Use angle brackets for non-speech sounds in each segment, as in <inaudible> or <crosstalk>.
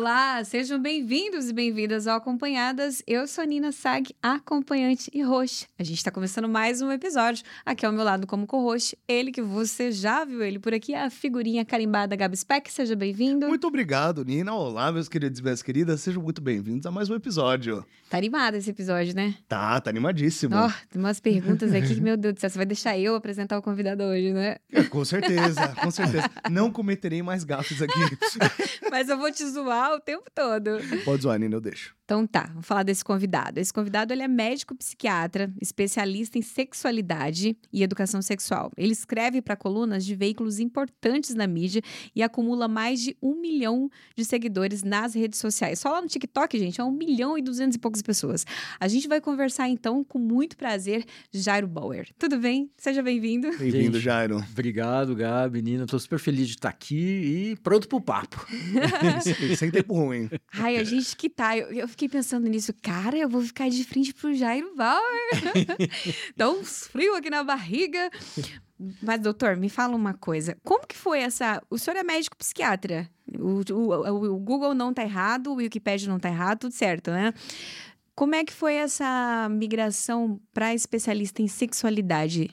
Olá, sejam bem-vindos e bem-vindas ao Acompanhadas. Eu sou a Nina Sag, acompanhante e host. A gente está começando mais um episódio. Aqui ao meu lado, como co-host, ele que você já viu ele por aqui, a figurinha carimbada Gabi Speck. Seja bem-vindo. Muito obrigado, Nina. Olá, meus queridos e minhas queridas. Sejam muito bem-vindos a mais um episódio. Tá animado esse episódio, né? Tá, tá animadíssimo. Ó, tem umas perguntas aqui que, meu Deus do céu, você vai deixar eu apresentar o convidado hoje, né? É, com certeza, com certeza. Não cometerei mais gafes aqui. <laughs> Mas eu vou te zoar o tempo todo. Pode zoar, Nina, eu deixo. Então tá, vamos falar desse convidado. Esse convidado ele é médico psiquiatra, especialista em sexualidade e educação sexual. Ele escreve para colunas de veículos importantes na mídia e acumula mais de um milhão de seguidores nas redes sociais. Só lá no TikTok, gente, é um milhão e duzentos e poucas pessoas. A gente vai conversar então com muito prazer, Jairo Bauer. Tudo bem? Seja bem-vindo. Bem-vindo, Jairo. Obrigado, Gabi, Nina. Tô super feliz de estar aqui e pronto pro papo. <laughs> Sem tempo ruim. Ai, a gente que tá. Eu, eu fiquei pensando nisso. Cara, eu vou ficar de frente pro Jairo Bauer. <laughs> Dá uns frio aqui na barriga. Mas, doutor, me fala uma coisa. Como que foi essa... O senhor é médico psiquiatra. O, o, o Google não tá errado, o Wikipedia não tá errado, tudo certo, né? Como é que foi essa migração para especialista em sexualidade?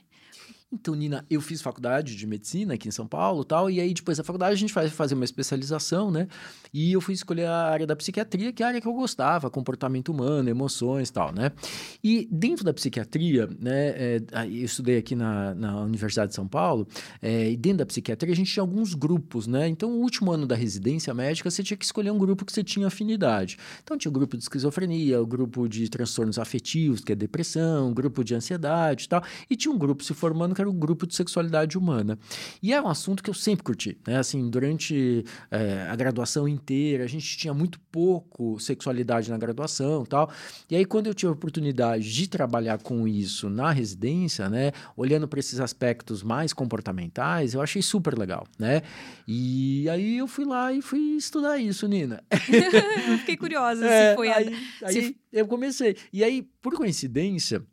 Então, Nina, eu fiz faculdade de medicina aqui em São Paulo tal, e aí depois da faculdade a gente vai fazer uma especialização, né? E eu fui escolher a área da psiquiatria, que é a área que eu gostava, comportamento humano, emoções tal, né? E dentro da psiquiatria, né, é, eu estudei aqui na, na Universidade de São Paulo, é, e dentro da psiquiatria a gente tinha alguns grupos, né? Então, o último ano da residência médica, você tinha que escolher um grupo que você tinha afinidade. Então, tinha o grupo de esquizofrenia, o grupo de transtornos afetivos, que é depressão, o grupo de ansiedade e tal, e tinha um grupo se formando que era o grupo de sexualidade humana. E é um assunto que eu sempre curti, né? Assim, durante é, a graduação inteira, a gente tinha muito pouco sexualidade na graduação e tal. E aí, quando eu tive a oportunidade de trabalhar com isso na residência, né? Olhando para esses aspectos mais comportamentais, eu achei super legal, né? E aí eu fui lá e fui estudar isso, Nina. <laughs> <laughs> Fiquei curiosa É, se foi a... aí, aí eu comecei. E aí, por coincidência,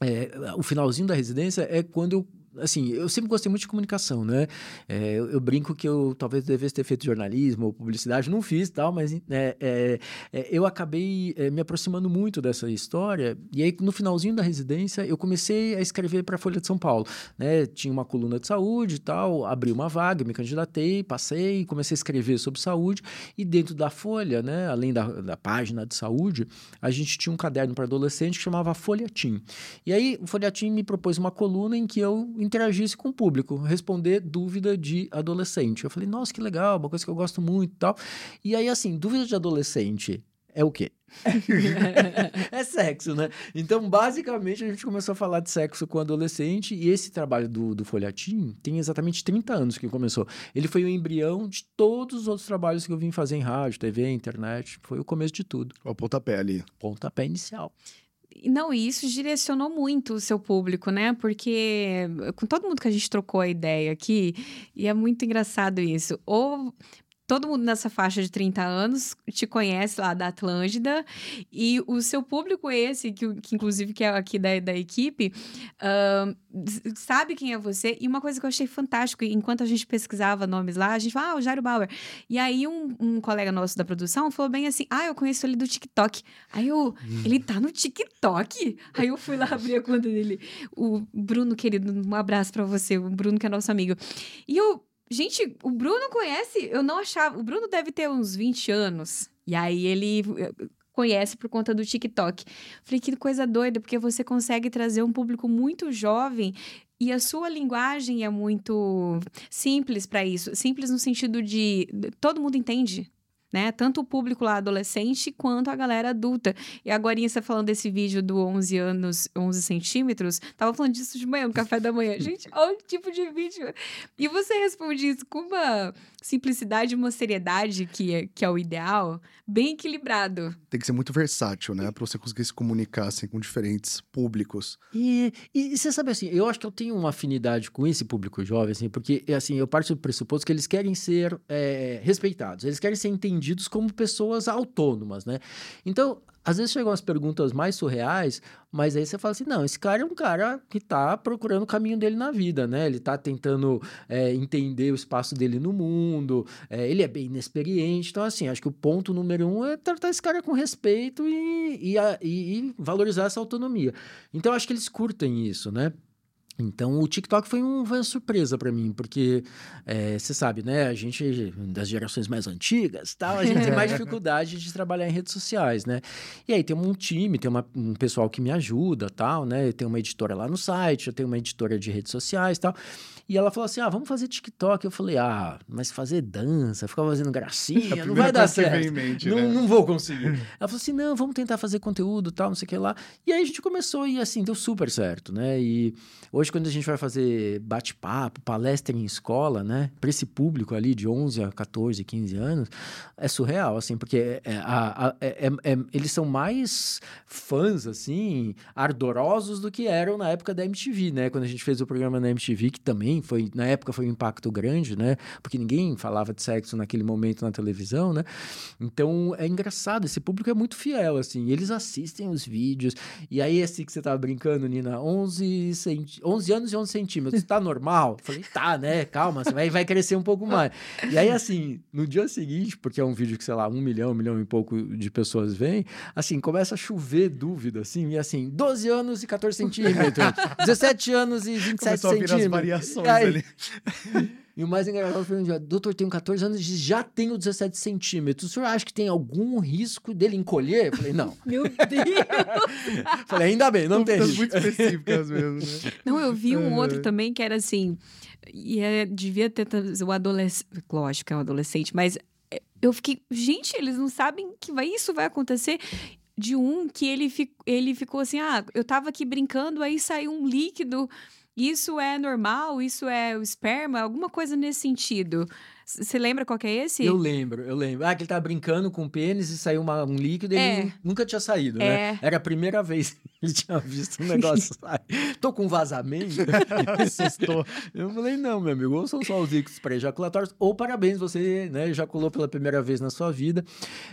é, o finalzinho da residência é quando eu assim, eu sempre gostei muito de comunicação, né? É, eu, eu brinco que eu talvez devesse ter feito jornalismo ou publicidade, não fiz tal, mas é, é, é, eu acabei é, me aproximando muito dessa história. E aí, no finalzinho da residência, eu comecei a escrever para a Folha de São Paulo, né? Tinha uma coluna de saúde e tal, abri uma vaga, me candidatei, passei, comecei a escrever sobre saúde. E dentro da Folha, né? Além da, da página de saúde, a gente tinha um caderno para adolescente que chamava Folhetim. E aí, o Folhetim me propôs uma coluna em que eu interagisse com o público, responder dúvida de adolescente. Eu falei, nossa, que legal, uma coisa que eu gosto muito e tal. E aí, assim, dúvida de adolescente é o quê? <laughs> é sexo, né? Então, basicamente, a gente começou a falar de sexo com adolescente e esse trabalho do, do Folhatim tem exatamente 30 anos que começou. Ele foi o embrião de todos os outros trabalhos que eu vim fazer em rádio, TV, internet. Foi o começo de tudo. O pontapé ali. Pontapé inicial. Não, e isso direcionou muito o seu público, né? Porque com todo mundo que a gente trocou a ideia aqui, e é muito engraçado isso. Ou todo mundo nessa faixa de 30 anos te conhece lá da Atlântida, e o seu público esse, que, que inclusive que é aqui da, da equipe, ahn, sabe quem é você. E uma coisa que eu achei fantástico, enquanto a gente pesquisava nomes lá, a gente fala, ah, o Jairo Bauer. E aí um, um colega nosso da produção falou bem assim, ah, eu conheço ele do TikTok. Aí eu, ele tá no TikTok? Aí eu fui lá abrir a conta dele. O Bruno, querido, um abraço pra você, o Bruno que é nosso amigo. E eu, gente, o Bruno conhece, eu não achava, o Bruno deve ter uns 20 anos. E aí ele eh, conhece por conta do TikTok. Falei, que coisa doida, porque você consegue trazer um público muito jovem e a sua linguagem é muito simples para isso. Simples no sentido de todo mundo entende. Né? Tanto o público lá adolescente quanto a galera adulta. E agora você falando desse vídeo do 11 anos, 11 centímetros, tava falando disso de manhã, no café da manhã. <laughs> Gente, olha o tipo de vídeo. E você responde isso com uma simplicidade e uma seriedade que é, que é o ideal, bem equilibrado. Tem que ser muito versátil, né? Pra você conseguir se comunicar assim, com diferentes públicos. E, e você sabe assim, eu acho que eu tenho uma afinidade com esse público jovem, assim, porque assim, eu parto do pressuposto que eles querem ser é, respeitados, eles querem ser entendidos entendidos como pessoas autônomas, né? Então, às vezes chegam as perguntas mais surreais, mas aí você fala assim: não, esse cara é um cara que está procurando o caminho dele na vida, né? Ele está tentando é, entender o espaço dele no mundo, é, ele é bem inexperiente. Então, assim, acho que o ponto número um é tratar esse cara com respeito e, e, e, e valorizar essa autonomia. Então, acho que eles curtem isso, né? Então, o TikTok foi, um, foi uma surpresa para mim, porque você é, sabe, né? A gente, das gerações mais antigas, tal, a gente tem mais <laughs> dificuldade de trabalhar em redes sociais, né? E aí tem um time, tem uma, um pessoal que me ajuda, tal, né? Tem uma editora lá no site, eu tenho uma editora de redes sociais, tal. E ela falou assim: ah, vamos fazer TikTok. Eu falei: ah, mas fazer dança, ficar fazendo gracinha, não vai dar certo. Mente, não, né? não vou conseguir. ela falou assim: não, vamos tentar fazer conteúdo, tal, não sei o que lá. E aí a gente começou e assim, deu super certo, né? E hoje, quando a gente vai fazer bate-papo, palestra em escola, né, para esse público ali de 11 a 14, 15 anos, é surreal, assim, porque é, é a, a, é, é, é, eles são mais fãs, assim, ardorosos do que eram na época da MTV, né? Quando a gente fez o programa na MTV, que também foi na época foi um impacto grande, né? Porque ninguém falava de sexo naquele momento na televisão, né? Então é engraçado, esse público é muito fiel, assim, eles assistem os vídeos. E aí, assim que você tava brincando, Nina, 11, centi 11 anos e 11 centímetros, tá normal? Falei, tá, né? Calma, você vai, vai crescer um pouco mais. E aí, assim, no dia seguinte, porque é um vídeo que, sei lá, um milhão, um milhão e pouco de pessoas vêm, assim, começa a chover dúvida, assim, e assim, 12 anos e 14 centímetros, <laughs> 17 anos e 27 Começou centímetros. A vir as variações ali. <laughs> E o mais engraçado foi um dia, doutor, tenho 14 anos e já tenho 17 centímetros. O senhor acha que tem algum risco dele encolher? Eu falei, não. Meu Deus! <laughs> falei, ainda bem, não tem risco. muito específicas mesmo, né? <laughs> Não, eu vi um outro também que era assim, e é, devia ter o adolescente, lógico que é um adolescente, mas é, eu fiquei, gente, eles não sabem que vai, isso vai acontecer de um que ele, fic, ele ficou assim: ah, eu tava aqui brincando, aí saiu um líquido isso é normal? Isso é o esperma? Alguma coisa nesse sentido. Você lembra qual que é esse? Eu lembro, eu lembro. Ah, que ele tava brincando com o pênis e saiu uma, um líquido e é. ele nunca tinha saído, né? é. né? Era a primeira vez que ele tinha visto um <laughs> negócio sair. Tô com vazamento. <laughs> Assustou. Eu falei, não, meu amigo, ou são só os líquidos pré-ejaculatórios, ou parabéns, você né, ejaculou pela primeira vez na sua vida.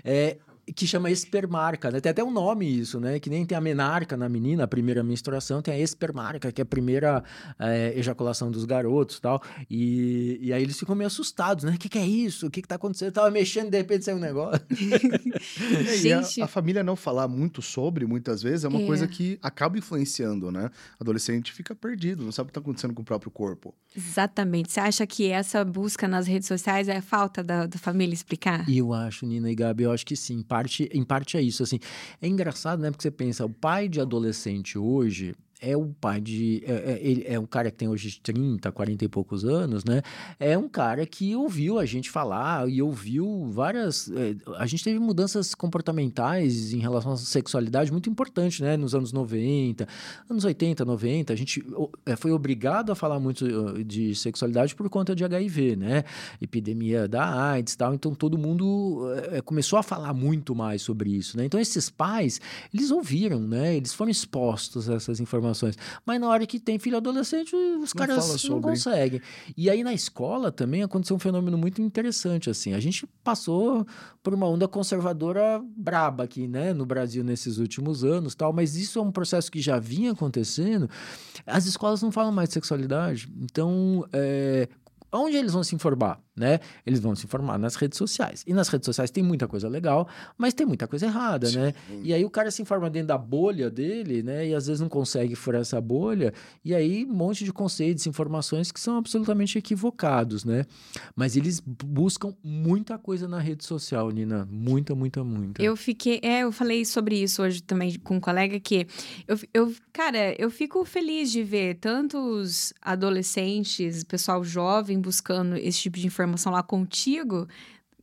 É, que chama espermarca, né? Tem até um nome isso, né? Que nem tem a menarca na menina, a primeira menstruação, tem a espermarca, que é a primeira é, ejaculação dos garotos tal. E, e aí eles ficam meio assustados, né? O que, que é isso? O que, que tá acontecendo? Eu tava mexendo, de repente saiu um negócio. <laughs> <laughs> Gente... a, a, família não falar muito sobre, muitas vezes, é uma é. coisa que acaba influenciando, né? Adolescente fica perdido, não sabe o que tá acontecendo com o próprio corpo. Exatamente. Você acha que essa busca nas redes sociais é falta da, da família explicar? Eu acho, Nina e Gabi, eu acho que sim parte, em parte é isso, assim. É engraçado, né? Porque você pensa, o pai de adolescente hoje, é o pai de. É, é, é um cara que tem hoje 30, 40 e poucos anos, né? É um cara que ouviu a gente falar e ouviu várias. É, a gente teve mudanças comportamentais em relação à sexualidade muito importantes, né? Nos anos 90, anos 80, 90. A gente é, foi obrigado a falar muito uh, de sexualidade por conta de HIV, né? Epidemia da AIDS e tal. Então todo mundo é, começou a falar muito mais sobre isso, né? Então esses pais, eles ouviram, né? Eles foram expostos a essas informações informações. Mas na hora que tem filho adolescente, os não caras não conseguem. E aí na escola também aconteceu um fenômeno muito interessante, assim. A gente passou por uma onda conservadora braba aqui, né, no Brasil nesses últimos anos, tal, mas isso é um processo que já vinha acontecendo. As escolas não falam mais de sexualidade. Então, é, onde eles vão se informar? Né? Eles vão se informar nas redes sociais. E nas redes sociais tem muita coisa legal, mas tem muita coisa errada, Sim. né? E aí o cara se informa dentro da bolha dele, né? E às vezes não consegue furar essa bolha, e aí um monte de conceitos, informações que são absolutamente equivocados, né? Mas eles buscam muita coisa na rede social, Nina, muita, muita, muita. Eu fiquei, é, eu falei sobre isso hoje também com um colega que eu, eu cara, eu fico feliz de ver tantos adolescentes, pessoal jovem buscando esse tipo de informação informação lá contigo,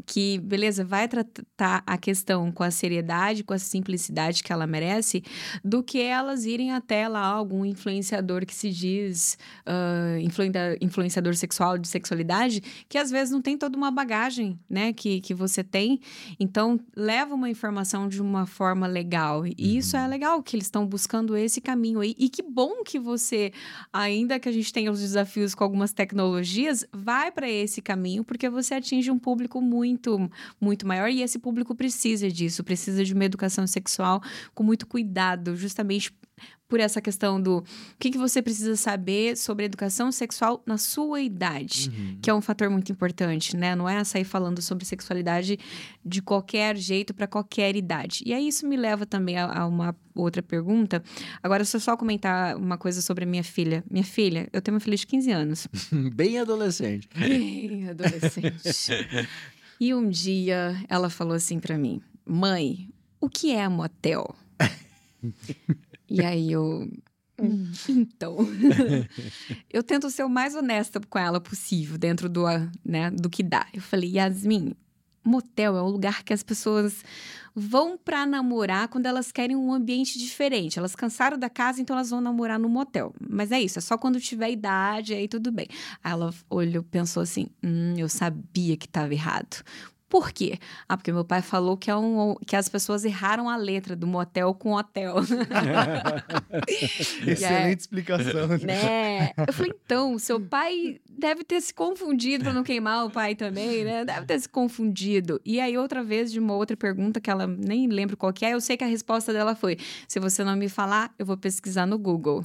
que, beleza, vai tratar a questão com a seriedade, com a simplicidade que ela merece, do que elas irem até lá algum influenciador que se diz uh, influenciador sexual, de sexualidade, que às vezes não tem toda uma bagagem, né, que, que você tem. Então, leva uma informação de uma forma legal. E uhum. isso é legal, que eles estão buscando esse caminho aí. E que bom que você, ainda que a gente tenha os desafios com algumas tecnologias, vai para esse caminho, porque você atinge um público muito muito, muito maior e esse público precisa disso, precisa de uma educação sexual com muito cuidado, justamente por essa questão do o que, que você precisa saber sobre educação sexual na sua idade, uhum. que é um fator muito importante, né? Não é sair falando sobre sexualidade de qualquer jeito para qualquer idade. E aí isso me leva também a, a uma outra pergunta. Agora, se eu só comentar uma coisa sobre a minha filha. Minha filha, eu tenho uma filha de 15 anos. <laughs> Bem adolescente. Bem adolescente. <laughs> e um dia ela falou assim para mim: Mãe, o que é motel? <laughs> E aí eu. Então, <laughs> eu tento ser o mais honesta com ela possível, dentro do, né, do que dá. Eu falei, Yasmin, motel é um lugar que as pessoas vão para namorar quando elas querem um ambiente diferente. Elas cansaram da casa, então elas vão namorar no motel. Mas é isso, é só quando tiver idade, aí tudo bem. Aí ela olhou, pensou assim: hum, eu sabia que estava errado. Por quê? Ah, porque meu pai falou que, é um, que as pessoas erraram a letra do motel com hotel. <laughs> Excelente explicação. Né? Eu falei, então, seu pai deve ter se confundido para não queimar o pai também, né? Deve ter se confundido. E aí, outra vez, de uma outra pergunta que ela nem lembro qual é, eu sei que a resposta dela foi: se você não me falar, eu vou pesquisar no Google.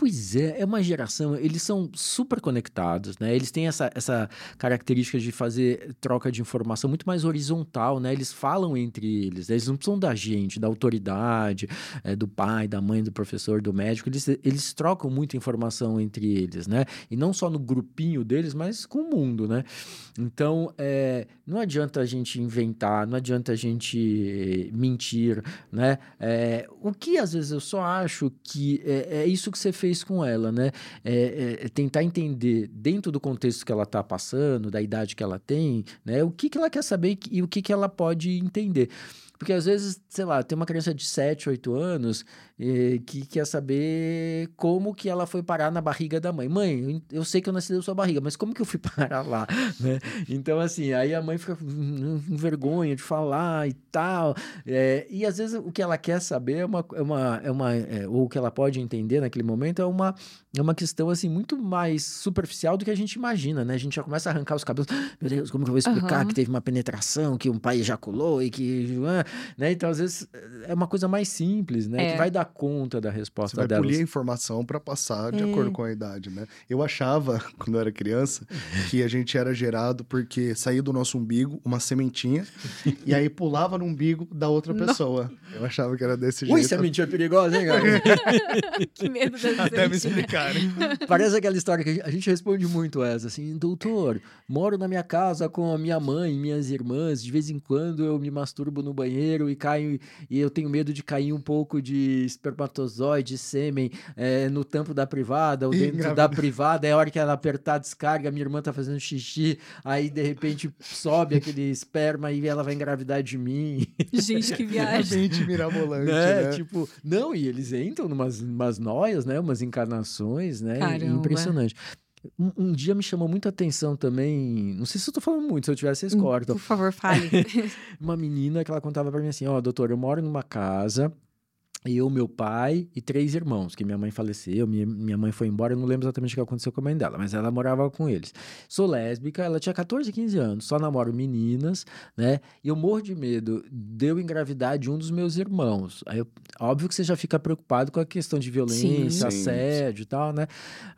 Pois é, é uma geração, eles são super conectados, né? Eles têm essa, essa característica de fazer troca de informação muito mais horizontal, né? Eles falam entre eles, né? eles não precisam da gente, da autoridade, é, do pai, da mãe, do professor, do médico, eles, eles trocam muita informação entre eles, né? E não só no grupinho deles, mas com o mundo, né? Então, é, não adianta a gente inventar, não adianta a gente mentir, né? É, o que às vezes eu só acho que é, é isso que você fez fez com ela, né? É, é, é, tentar entender dentro do contexto que ela está passando, da idade que ela tem, né? O que, que ela quer saber e o que, que ela pode entender. Porque às vezes, sei lá, tem uma criança de 7, 8 anos que quer saber como que ela foi parar na barriga da mãe. Mãe, eu sei que eu nasci da sua barriga, mas como que eu fui <laughs> parar lá, né? Então, assim, aí a mãe fica com vergonha de falar e tal. É, e às vezes o que ela quer saber é uma... É uma, é uma é, ou o que ela pode entender naquele momento é uma, é uma questão, assim, muito mais superficial do que a gente imagina, né? A gente já começa a arrancar os cabelos. Meu Deus, como que eu vou explicar uhum. que teve uma penetração, que um pai ejaculou e que... Né? Então, às vezes, é uma coisa mais simples, né? É. Que vai dar conta da resposta Você vai delas. polir a informação para passar de é. acordo com a idade, né? Eu achava, <laughs> quando eu era criança, que a gente era gerado porque saía do nosso umbigo uma sementinha <laughs> e aí pulava no umbigo da outra pessoa. Não. Eu achava que era desse jeito. Ui, sementinha perigosa, hein, cara? <laughs> que medo dessa Até me explicarem. Parece aquela história que a gente responde muito essa, assim, doutor, moro na minha casa com a minha mãe e minhas irmãs, de vez em quando eu me masturbo no banheiro e caio e eu tenho medo de cair um pouco de espermatozoide, sêmen é, no tampo da privada ou dentro da privada. É a hora que ela apertar a descarga, minha irmã tá fazendo xixi, aí de repente sobe aquele esperma e ela vai engravidar de mim. Gente, que <laughs> viagem. Mente mirabolante, né? né? Tipo, não, e eles entram numas umas noias, né? Umas encarnações, né? Caramba. Impressionante. Um, um, dia me chamou muita atenção também. Não sei se eu tô falando muito, se eu tiver, vocês cortam. Por favor, fale. <laughs> uma menina que ela contava para mim assim: Ó, oh, doutor, eu moro numa casa eu, meu pai e três irmãos, que minha mãe faleceu, minha, minha mãe foi embora, eu não lembro exatamente o que aconteceu com a mãe dela, mas ela morava com eles. Sou lésbica, ela tinha 14, 15 anos, só namoro meninas, né? E eu morro de medo de eu engravidar de um dos meus irmãos. Aí, eu, óbvio que você já fica preocupado com a questão de violência, sim, assédio sim. e tal, né?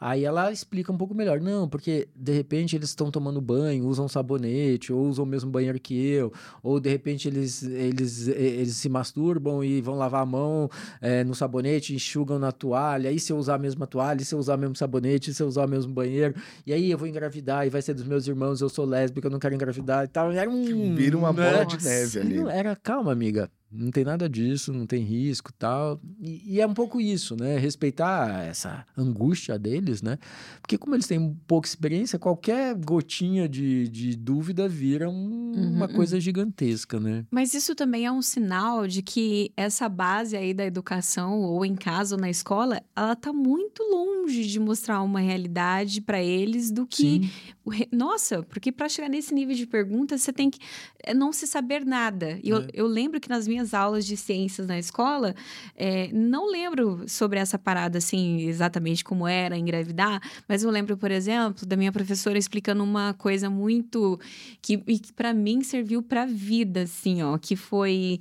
Aí ela explica um pouco melhor. Não, porque de repente eles estão tomando banho, usam sabonete, ou usam o mesmo banheiro que eu, ou de repente eles, eles, eles se masturbam e vão lavar a mão é, no sabonete, enxugam na toalha, aí se eu usar a mesma toalha, se eu usar o mesmo sabonete, se eu usar o mesmo banheiro, e aí eu vou engravidar, e vai ser dos meus irmãos, eu sou lésbica, eu não quero engravidar e tal. Era um. Vira uma bola né? de neve ali. Era, calma, amiga não tem nada disso, não tem risco tal. E, e, é um pouco isso, né? Respeitar essa angústia deles, né? Porque como eles têm pouca experiência, qualquer gotinha de, de dúvida vira um, uhum. uma coisa gigantesca, né? Mas isso também é um sinal de que essa base aí da educação, ou em casa ou na escola, ela tá muito longe de mostrar uma realidade para eles do que... Nossa, porque para chegar nesse nível de pergunta, você tem que eh, não se saber nada. E é. eu, eu lembro que nas minhas minhas aulas de ciências na escola, é, não lembro sobre essa parada assim exatamente como era engravidar, mas eu lembro, por exemplo, da minha professora explicando uma coisa muito que, que para mim serviu para vida, assim, ó, que foi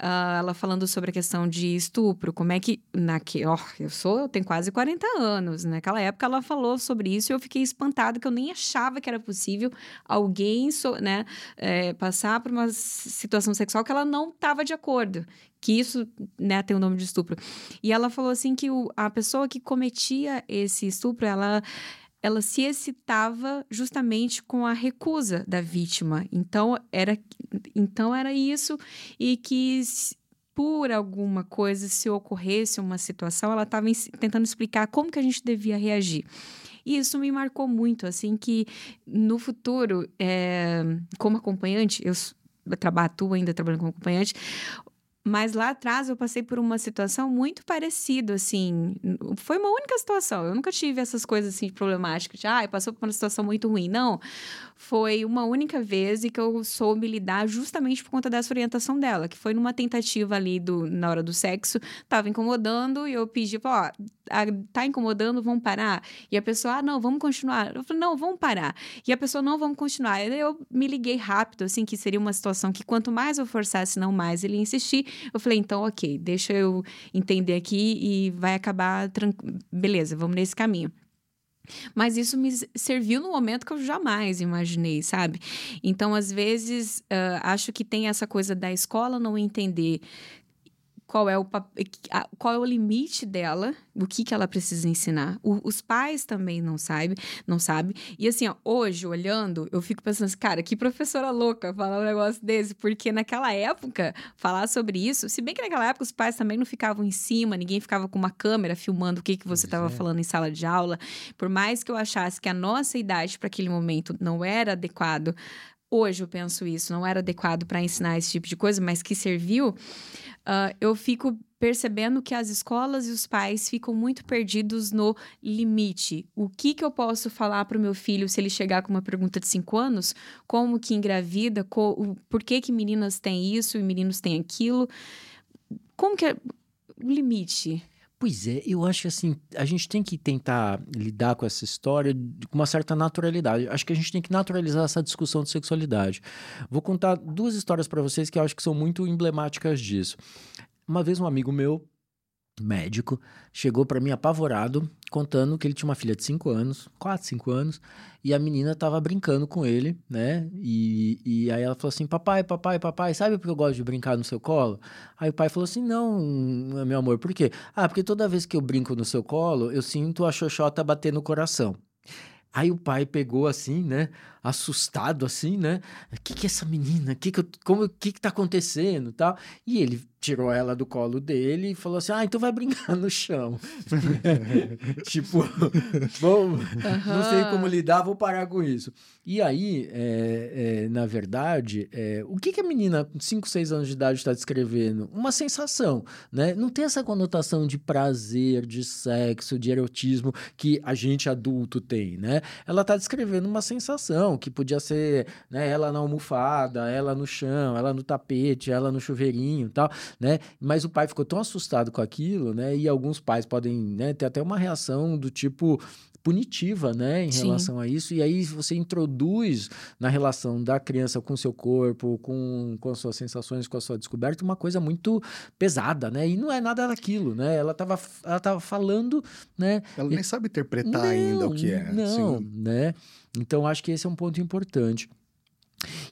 uh, ela falando sobre a questão de estupro, como é que. Naque, oh, eu sou, eu tenho quase 40 anos. Naquela época ela falou sobre isso e eu fiquei espantada, que eu nem achava que era possível alguém so, né, é, passar por uma situação sexual que ela não estava de acordo. Que isso né, tem o nome de estupro. E ela falou assim que o, a pessoa que cometia esse estupro, ela ela se excitava justamente com a recusa da vítima. Então era, então era isso e que por alguma coisa, se ocorresse uma situação, ela estava tentando explicar como que a gente devia reagir. E isso me marcou muito, assim, que no futuro, é, como acompanhante, eu trabalho, ainda trabalhando como acompanhante, mas lá atrás eu passei por uma situação muito parecida, assim. Foi uma única situação. Eu nunca tive essas coisas assim problemáticas. Ah, passou por uma situação muito ruim. Não. Foi uma única vez e que eu soube lidar justamente por conta dessa orientação dela, que foi numa tentativa ali do, na hora do sexo, tava incomodando e eu pedi, ó, tá incomodando, vamos parar? E a pessoa, ah, não, vamos continuar. Eu falei, não, vamos parar. E a pessoa, não, vamos continuar. Eu me liguei rápido, assim, que seria uma situação que quanto mais eu forçasse, não mais ele insistir. Eu falei, então, ok, deixa eu entender aqui e vai acabar, beleza, vamos nesse caminho. Mas isso me serviu no momento que eu jamais imaginei, sabe? Então, às vezes, uh, acho que tem essa coisa da escola não entender qual é o, qual é o limite dela, o que, que ela precisa ensinar. O, os pais também não sabem, não sabem. E assim, ó, hoje, olhando, eu fico pensando assim, cara, que professora louca falar um negócio desse, porque naquela época, falar sobre isso, se bem que naquela época os pais também não ficavam em cima, ninguém ficava com uma câmera filmando o que, que você estava é. falando em sala de aula. Por mais que eu achasse que a nossa idade para aquele momento não era adequado, hoje eu penso isso, não era adequado para ensinar esse tipo de coisa, mas que serviu uh, eu fico percebendo que as escolas e os pais ficam muito perdidos no limite. O que, que eu posso falar para o meu filho se ele chegar com uma pergunta de cinco anos? Como que engravida? Co por que, que meninas têm isso e meninos têm aquilo? Como que é o limite? Pois é, eu acho que assim, a gente tem que tentar lidar com essa história com uma certa naturalidade. Acho que a gente tem que naturalizar essa discussão de sexualidade. Vou contar duas histórias para vocês que eu acho que são muito emblemáticas disso. Uma vez um amigo meu médico, chegou para mim apavorado, contando que ele tinha uma filha de 5 anos, 4, 5 anos, e a menina tava brincando com ele, né? E, e aí ela falou assim: Papai, papai, papai, sabe por que eu gosto de brincar no seu colo? Aí o pai falou assim: Não, meu amor, por quê? Ah, porque toda vez que eu brinco no seu colo, eu sinto a xoxota bater no coração. Aí o pai pegou assim, né? Assustado assim, né? O que que é essa menina? Que que eu, como que que tá acontecendo, tal? E ele tirou ela do colo dele e falou assim: "Ah, então vai brincar no chão". <laughs> tipo, bom, não sei como lidar, vou parar com isso. E aí, é, é, na verdade, é, o que, que a menina com 5, 6 anos de idade está descrevendo? Uma sensação, né? Não tem essa conotação de prazer, de sexo, de erotismo que a gente adulto tem, né? Ela está descrevendo uma sensação que podia ser né, ela na almofada, ela no chão, ela no tapete, ela no chuveirinho tal, né? Mas o pai ficou tão assustado com aquilo, né? E alguns pais podem né, ter até uma reação do tipo punitiva, né, em Sim. relação a isso. E aí você introduz na relação da criança com o seu corpo, com, com as suas sensações, com a sua descoberta, uma coisa muito pesada, né? E não é nada daquilo, né? Ela estava ela tava falando, né? Ela nem sabe interpretar não, ainda o que é. Não, Sim. né? Então acho que esse é um ponto importante.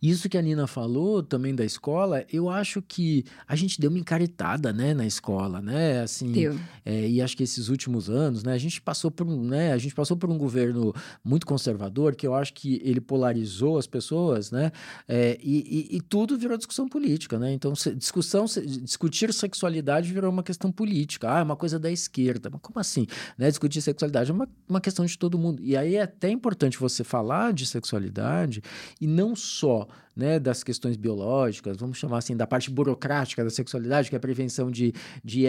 Isso que a Nina falou também da escola, eu acho que a gente deu uma encaretada, né, na escola, né, assim. É, e acho que esses últimos anos, né, a gente passou por um, né, a gente passou por um governo muito conservador, que eu acho que ele polarizou as pessoas, né, é, e, e, e, tudo virou discussão política, né, então discussão, discutir sexualidade virou uma questão política, ah, é uma coisa da esquerda, mas como assim, né, discutir sexualidade é uma, uma questão de todo mundo, e aí é até importante você falar de sexualidade e não só né, das questões biológicas, vamos chamar assim, da parte burocrática da sexualidade, que é a prevenção de, de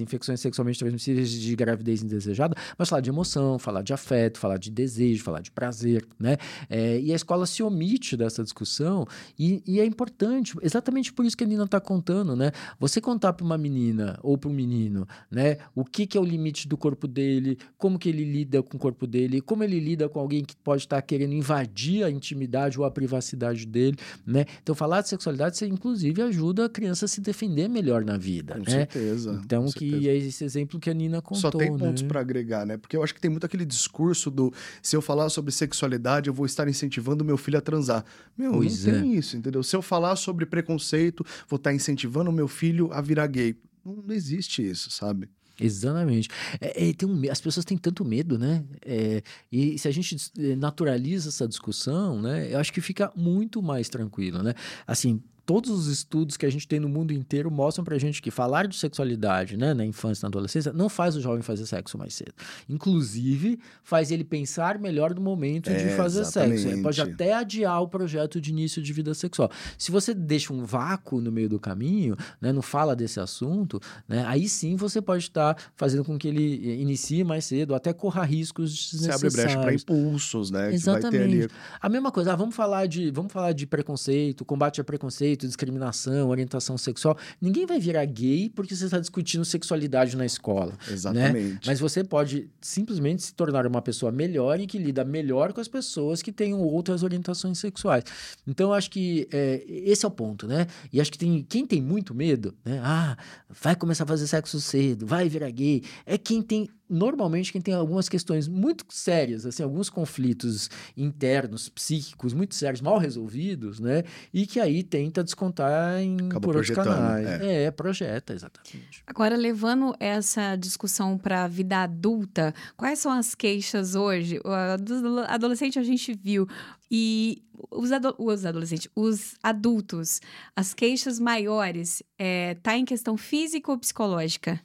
infecções sexualmente transmissíveis de gravidez indesejada, mas falar de emoção, falar de afeto, falar de desejo, falar de prazer, né? É, e a escola se omite dessa discussão e, e é importante, exatamente por isso que a Nina está contando, né? Você contar para uma menina ou para um menino, né, o que, que é o limite do corpo dele, como que ele lida com o corpo dele, como ele lida com alguém que pode estar tá querendo invadir a intimidade ou a privacidade dele, né? Então, falar de sexualidade, você, inclusive, ajuda a criança a se defender melhor na vida, com né? certeza. Então, com que certeza. é esse exemplo que a Nina contou, Só tem né? pontos para agregar, né? Porque eu acho que tem muito aquele discurso do se eu falar sobre sexualidade, eu vou estar incentivando meu filho a transar. Meu, Pois não é. tem isso, entendeu? Se eu falar sobre preconceito, vou estar incentivando meu filho a virar gay. Não, não existe isso, sabe? Exatamente. É, é, tem um, as pessoas têm tanto medo, né? É, e se a gente eh, naturaliza essa discussão, né? Eu acho que fica muito mais tranquilo, né? Assim, todos os estudos que a gente tem no mundo inteiro mostram pra gente que falar de sexualidade, né, na infância e na adolescência, não faz o jovem fazer sexo mais cedo. Inclusive, faz ele pensar melhor no momento de É, fazer sexo. Ele pode exatamente. até adiar o projeto de início de vida sexual. Se você deixa um vácuo no meio do caminho, né, não fala desse assunto, né, aí sim você pode estar fazendo com que ele inicie mais cedo, até corra riscos Você desnecessários. abre brecha para impulsos, né? Exatamente. A mesma coisa, ah, vamos falar de, vamos falar de preconceito, combate a preconceito, discriminação, orientação sexual. Ninguém vai virar gay porque você está discutindo sexualidade na escola. Exatamente. Mas você pode simplesmente se tornar uma pessoa melhor e que lida melhor com as pessoas que tenham outras orientações sexuais. Então, acho que é, esse é o ponto, né? E acho que tem, quem tem muito medo, né? Ah, vai começar a fazer sexo cedo, vai virar gay. É quem tem, normalmente, quem tem algumas questões muito sérias, assim, alguns conflitos internos, psíquicos, muito sérios, mal resolvidos, né? E que aí tenta descontar em, Acaba por outros canais. é. é, projeta, exatamente. Agora, levando essa discussão para a vida adulta, quais são as queixas hoje? O ado- adolescente a gente viu. E os, ado- os adolescentes, os adultos, as queixas maiores, é, tá em questão física ou psicológica?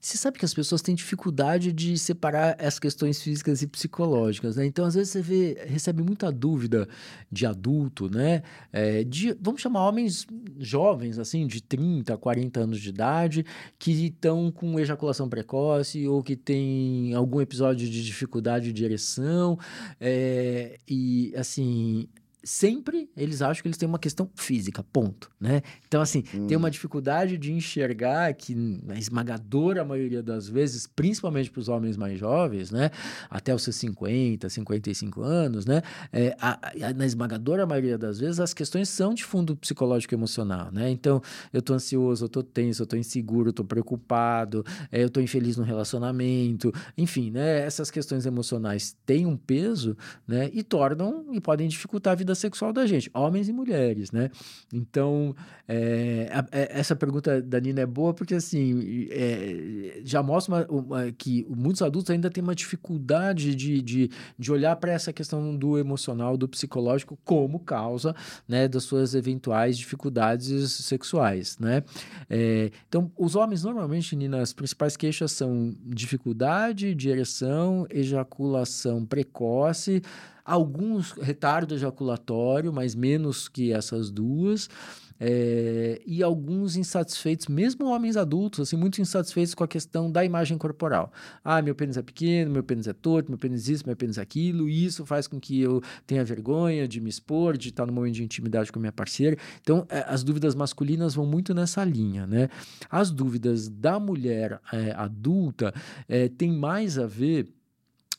Você sabe que as pessoas têm dificuldade de separar as questões físicas e psicológicas, né? Então, às vezes, você vê, recebe muita dúvida de adulto, né? É, de, vamos chamar homens jovens, assim, de 30, 40 anos de idade, que estão com ejaculação precoce ou que tem algum episódio de dificuldade de ereção. é, e, assim, sempre eles acham que eles têm uma questão física, ponto, né? Então, assim, tem uma dificuldade de enxergar que na esmagadora maioria das vezes, principalmente para os homens mais jovens, né? Até os seus 50, 55 anos, né? É, a- a- na esmagadora maioria das vezes, as questões são de fundo psicológico e emocional, né? Então, eu tô ansioso, eu tô tenso, eu tô inseguro, eu tô preocupado, é, eu tô infeliz no relacionamento, enfim, né? Essas questões emocionais têm um peso, né? E tornam e podem dificultar a vida sexual da gente, homens e mulheres, né? Então, é, a- é, essa pergunta da Nina é boa porque, assim, é, já mostra uma- uma- que muitos adultos ainda têm uma dificuldade de, de, de olhar para essa questão do emocional, do psicológico, como causa, né, das suas eventuais dificuldades sexuais, né? É, então, os homens, normalmente, Nina, as principais queixas são dificuldade de ereção, ejaculação precoce, alguns retardo ejaculatório, mas menos que essas duas. é, e alguns insatisfeitos, mesmo homens adultos, assim, muito insatisfeitos com a questão da imagem corporal. Ah, meu pênis é pequeno, meu pênis é torto, meu pênis isso, meu pênis aquilo, e isso faz com que eu tenha vergonha de me expor, de estar no momento de intimidade com minha parceira. Então, eh, as dúvidas masculinas vão muito nessa linha, né? As dúvidas da mulher eh, adulta eh, tem mais a ver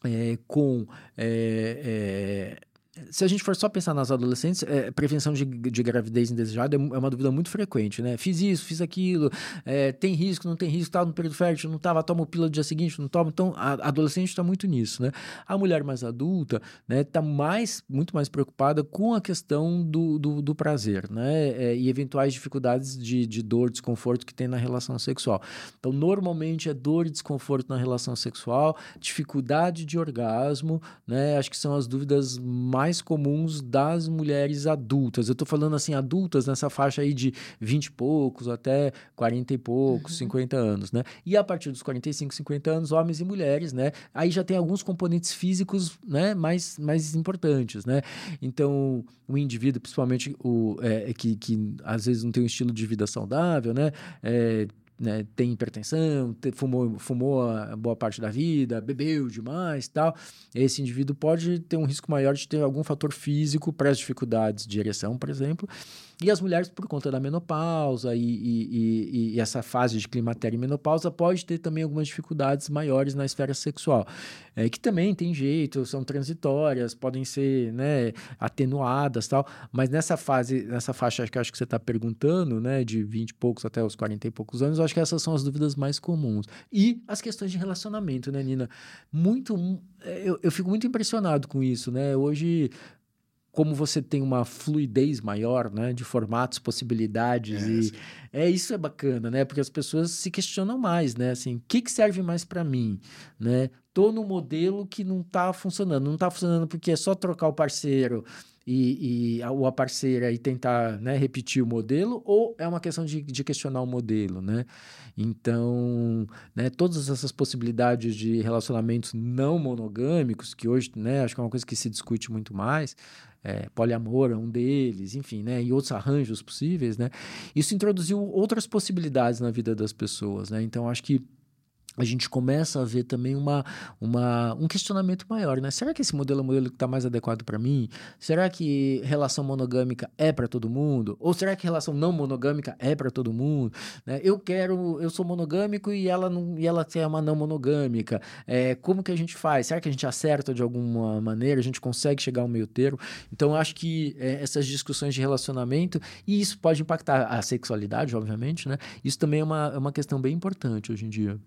eh, com eh, eh, se a gente for só pensar nas adolescentes, é, prevenção de, de gravidez indesejada é, é uma dúvida muito frequente, né? Fiz isso, fiz aquilo, é, tem risco, não tem risco, estava no período fértil, não estava, toma o pílula no dia seguinte, não toma. Então, a a adolescente está muito nisso, né? A mulher mais adulta, né, está mais, muito mais preocupada com a questão do, do, do prazer, né? É, e eventuais dificuldades de, de dor, desconforto que tem na relação sexual. Então, normalmente é dor e desconforto na relação sexual, dificuldade de orgasmo, né? Acho que são as dúvidas mais mais comuns das mulheres adultas. Eu estou falando assim, adultas nessa faixa aí de 20 e poucos até 40 e poucos, uhum. 50 anos, né? E a partir dos 45, 50 anos, homens e mulheres, né? Aí já tem alguns componentes físicos, né? Mais, mais importantes, né? Então, o indivíduo, principalmente o é, que, que às vezes não tem um estilo de vida saudável, né? É, né, tem hipertensão, te, fumou, fumou a boa parte da vida, bebeu demais tal, esse indivíduo pode ter um risco maior de ter algum fator físico para as dificuldades de ereção, por exemplo, e as mulheres, por conta da menopausa e, e, e, e, essa fase de climatério e menopausa, pode ter também algumas dificuldades maiores na esfera sexual, é, que também tem jeito, são transitórias, podem ser né, atenuadas tal, mas nessa fase, nessa faixa que acho que você está perguntando, né, de 20 e poucos até os 40 e poucos anos, acho que essas são as dúvidas mais comuns. E as questões de relacionamento, né, Nina? Muito. É, eu, eu fico muito impressionado com isso, né? Hoje como você tem uma fluidez maior, né, de formatos, possibilidades é, e é isso é bacana, né, porque as pessoas se questionam mais, né, assim, o que, que serve mais para mim, né? Tô no modelo que não está funcionando, não está funcionando porque é só trocar o parceiro e, e a, ou a parceira e tentar né, repetir o modelo, ou é uma questão de, de questionar o modelo, né? Então, né, todas essas possibilidades de relacionamentos não monogâmicos, que hoje, né, acho que é uma coisa que se discute muito mais, é, poliamor é um deles, enfim, né, e outros arranjos possíveis, né? Isso introduziu outras possibilidades na vida das pessoas, né? Então, acho que a gente começa a ver também uma, uma, um questionamento maior, né? Será que esse modelo é o modelo que está mais adequado para mim? Será que relação monogâmica é para todo mundo? Ou será que relação não monogâmica é para todo mundo? Né? Eu quero, eu sou monogâmico e ela não, e ela é uma não monogâmica. É, como que a gente faz? Será que a gente acerta de alguma maneira? A gente consegue chegar ao meio termo? Então, eu acho que é, essas discussões de relacionamento e isso pode impactar a sexualidade, obviamente, né? Isso também é uma, é uma questão bem importante hoje em dia.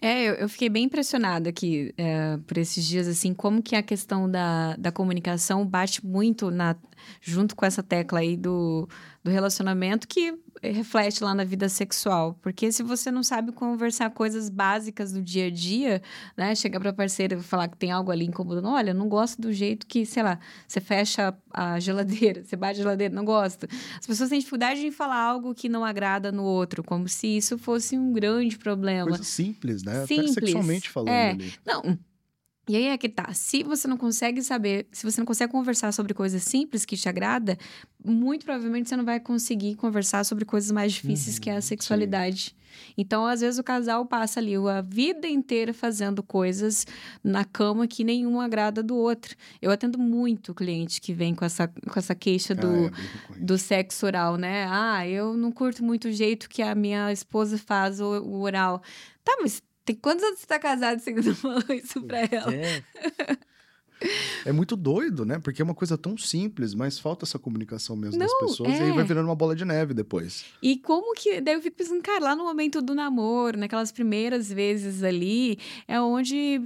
É, eu, fiquei bem impressionada aqui é, por esses dias, assim, como que a questão da, da comunicação bate muito na, junto com essa tecla aí do, do relacionamento que reflete lá na vida sexual. Porque se você não sabe conversar coisas básicas do dia a dia, né? Chegar pra parceira e falar que tem algo ali incomodando. Olha, não gosto do jeito que, sei lá, você fecha a geladeira, <laughs> você bate a geladeira, não gosto. As pessoas têm dificuldade em falar algo que não agrada no outro, como se isso fosse um grande problema. Coisa simples, né? Simples. Até sexualmente falando é. ali. Não, e aí é que tá. Se você não consegue saber, se você não consegue conversar sobre coisas simples que te agrada, muito provavelmente você não vai conseguir conversar sobre coisas mais difíceis uhum, que é a uhum, sexualidade.Sim. Então, às vezes o casal passa ali a vida inteira fazendo coisas na cama que nenhum agrada do outro. Eu atendo muito cliente que vem com essa, com essa queixa do, ah, é do sexo oral, né? Ah, eu não curto muito o jeito que a minha esposa faz o, o oral. Tá, mas tem quantos anos você tá casado você <laughs> não falou isso pra ela? É. <laughs> É muito doido, né? Porque é uma coisa tão simples, mas falta essa comunicação mesmo não, das pessoas é. e aí vai virando uma bola de neve depois. E como que. Daí eu fico pensando, cara, lá no momento do namoro, naquelas primeiras vezes ali, é onde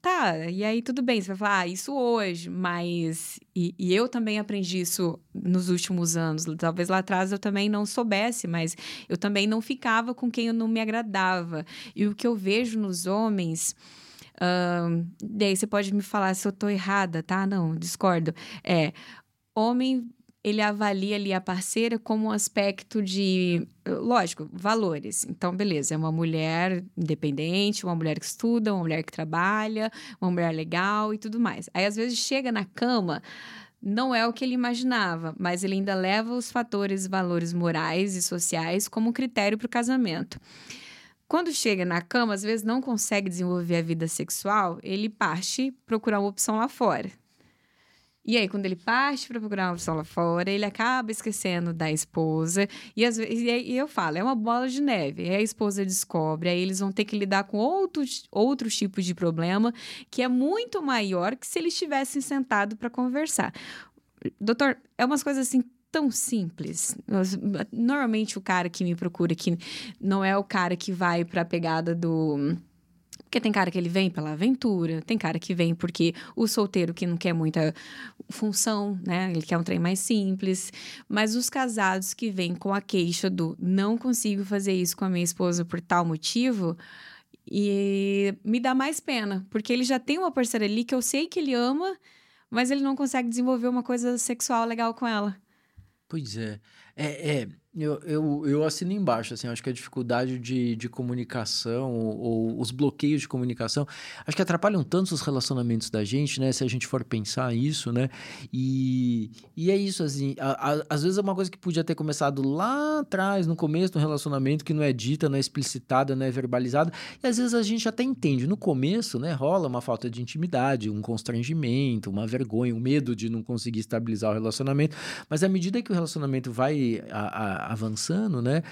Tá, e aí tudo bem, você vai falar, ah, isso hoje, mas. E, e, eu também aprendi isso nos últimos anos. Talvez lá atrás eu também não soubesse, mas eu também não ficava com quem eu não me agradava. E o que eu vejo nos homens. Uh, daí você pode me falar se eu tô errada, tá? Não, discordo. É, homem ele avalia ali a parceira como um aspecto de, lógico, valores. Então, beleza, é uma mulher independente, uma mulher que estuda, uma mulher que trabalha, uma mulher legal e tudo mais. Aí, às vezes, chega na cama, não é o que ele imaginava, mas ele ainda leva os fatores, valores morais e sociais como critério para o casamento. Quando chega na cama, às vezes não consegue desenvolver a vida sexual, ele parte procurar uma opção lá fora. E aí, quando ele parte para procurar uma opção lá fora, ele acaba esquecendo da esposa. E, e eu falo, é uma bola de neve. Aí a esposa descobre, aí eles vão ter que lidar com outros, outros tipos de problema, que é muito maior que se eles tivessem sentado para conversar. Doutor, é umas coisas assim tão simples. Normalmente o cara que me procura aqui não é o cara que vai para a pegada do porque tem cara que ele vem pela aventura, tem cara que vem porque o solteiro que não quer muita função, né? Ele quer um trem mais simples. Mas os casados que vêm com a queixa do não consigo fazer isso com a minha esposa por tal motivo, e me dá mais pena, porque ele já tem uma parceira ali que eu sei que ele ama, mas ele não consegue desenvolver uma coisa sexual legal com ela. Pois é. É, é eu, eu, eu assino embaixo, assim, acho que a dificuldade de, de comunicação ou, ou, os bloqueios de comunicação, acho que atrapalham tanto os relacionamentos da gente, né? Se a gente for pensar isso, né? E, e é isso, assim, a, a, às vezes é uma coisa que podia ter começado lá atrás, no começo do relacionamento, que não é dita, não é explicitada, não é verbalizada, e às vezes a gente até entende. No começo, né, rola uma falta de intimidade, um constrangimento, uma vergonha, um medo de não conseguir estabilizar o relacionamento, mas à medida que o relacionamento vai... A, a, avançando, né?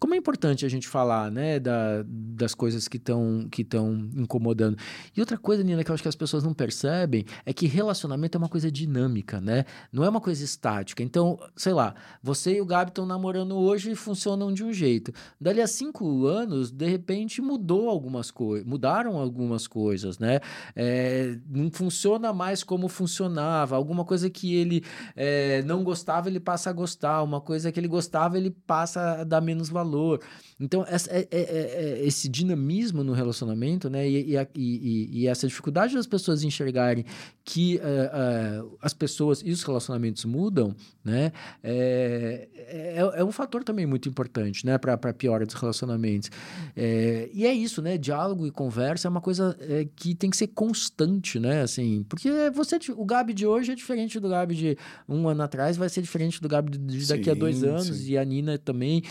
Como é importante a gente falar, né, da, das coisas que estão que estão incomodando. E outra coisa, Nina, que eu acho que as pessoas não percebem é que relacionamento é uma coisa dinâmica, né? Não é uma coisa estática. Então, sei lá, você e o Gabi estão namorando hoje e funcionam de um jeito. Dali a cinco anos, de repente, mudou algumas coisas, mudaram algumas coisas, né? É, não funciona mais como funcionava. Alguma coisa que ele é, não gostava, ele passa a gostar. Uma coisa que ele gostava, ele passa a dar menos valor valor. Então, essa, é, é, é, esse dinamismo no relacionamento, né? E, e, e, e, essa dificuldade das pessoas enxergarem que uh, uh, as pessoas e os relacionamentos mudam, né? É, é, é, um fator também muito importante, né? Para a piora dos relacionamentos. É, e é isso, né? Diálogo e conversa é uma coisa é, que tem que ser constante, né? Assim, porque você, o Gabi de hoje é diferente do Gabi de um ano atrás, vai ser diferente do Gabi de daqui sim, a dois anos, sim. e a Nina também.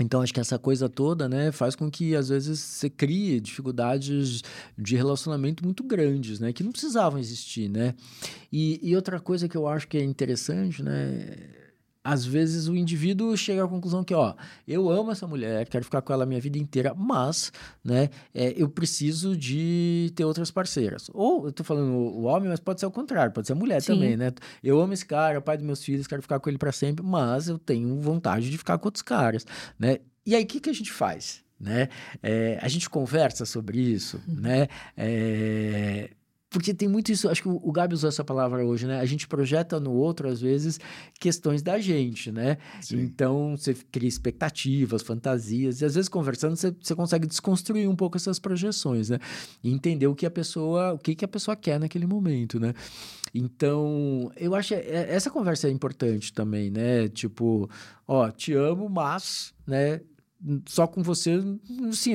Então, acho que essa coisa toda, né, faz com que, às vezes, você crie dificuldades de relacionamento muito grandes, né, que não precisavam existir, né. E, e outra coisa que eu acho que é interessante, né, às vezes o indivíduo chega à conclusão que, ó, eu amo essa mulher, quero ficar com ela a minha vida inteira, mas, né, é, eu preciso de ter outras parceiras. Ou, eu tô falando o homem, mas pode ser o contrário, pode ser a mulher Sim. também, né? Eu amo esse cara, é o pai dos meus filhos, quero ficar com ele para sempre, mas eu tenho vontade de ficar com outros caras, né? E aí, o que, que a gente faz? Né? É, a gente conversa sobre isso, uhum. né? É, porque tem muito isso, acho que o Gabi usou essa palavra hoje, né? A gente projeta no outro, às vezes, questões da gente, né? Sim. Então, você cria expectativas, fantasias, e às vezes conversando, você, você consegue desconstruir um pouco essas projeções, né? E entender o que a pessoa, o que, que a pessoa quer naquele momento, né? Então, eu acho que é, essa conversa é importante também, né? Tipo, ó, te amo, mas, né? Só com você, sim,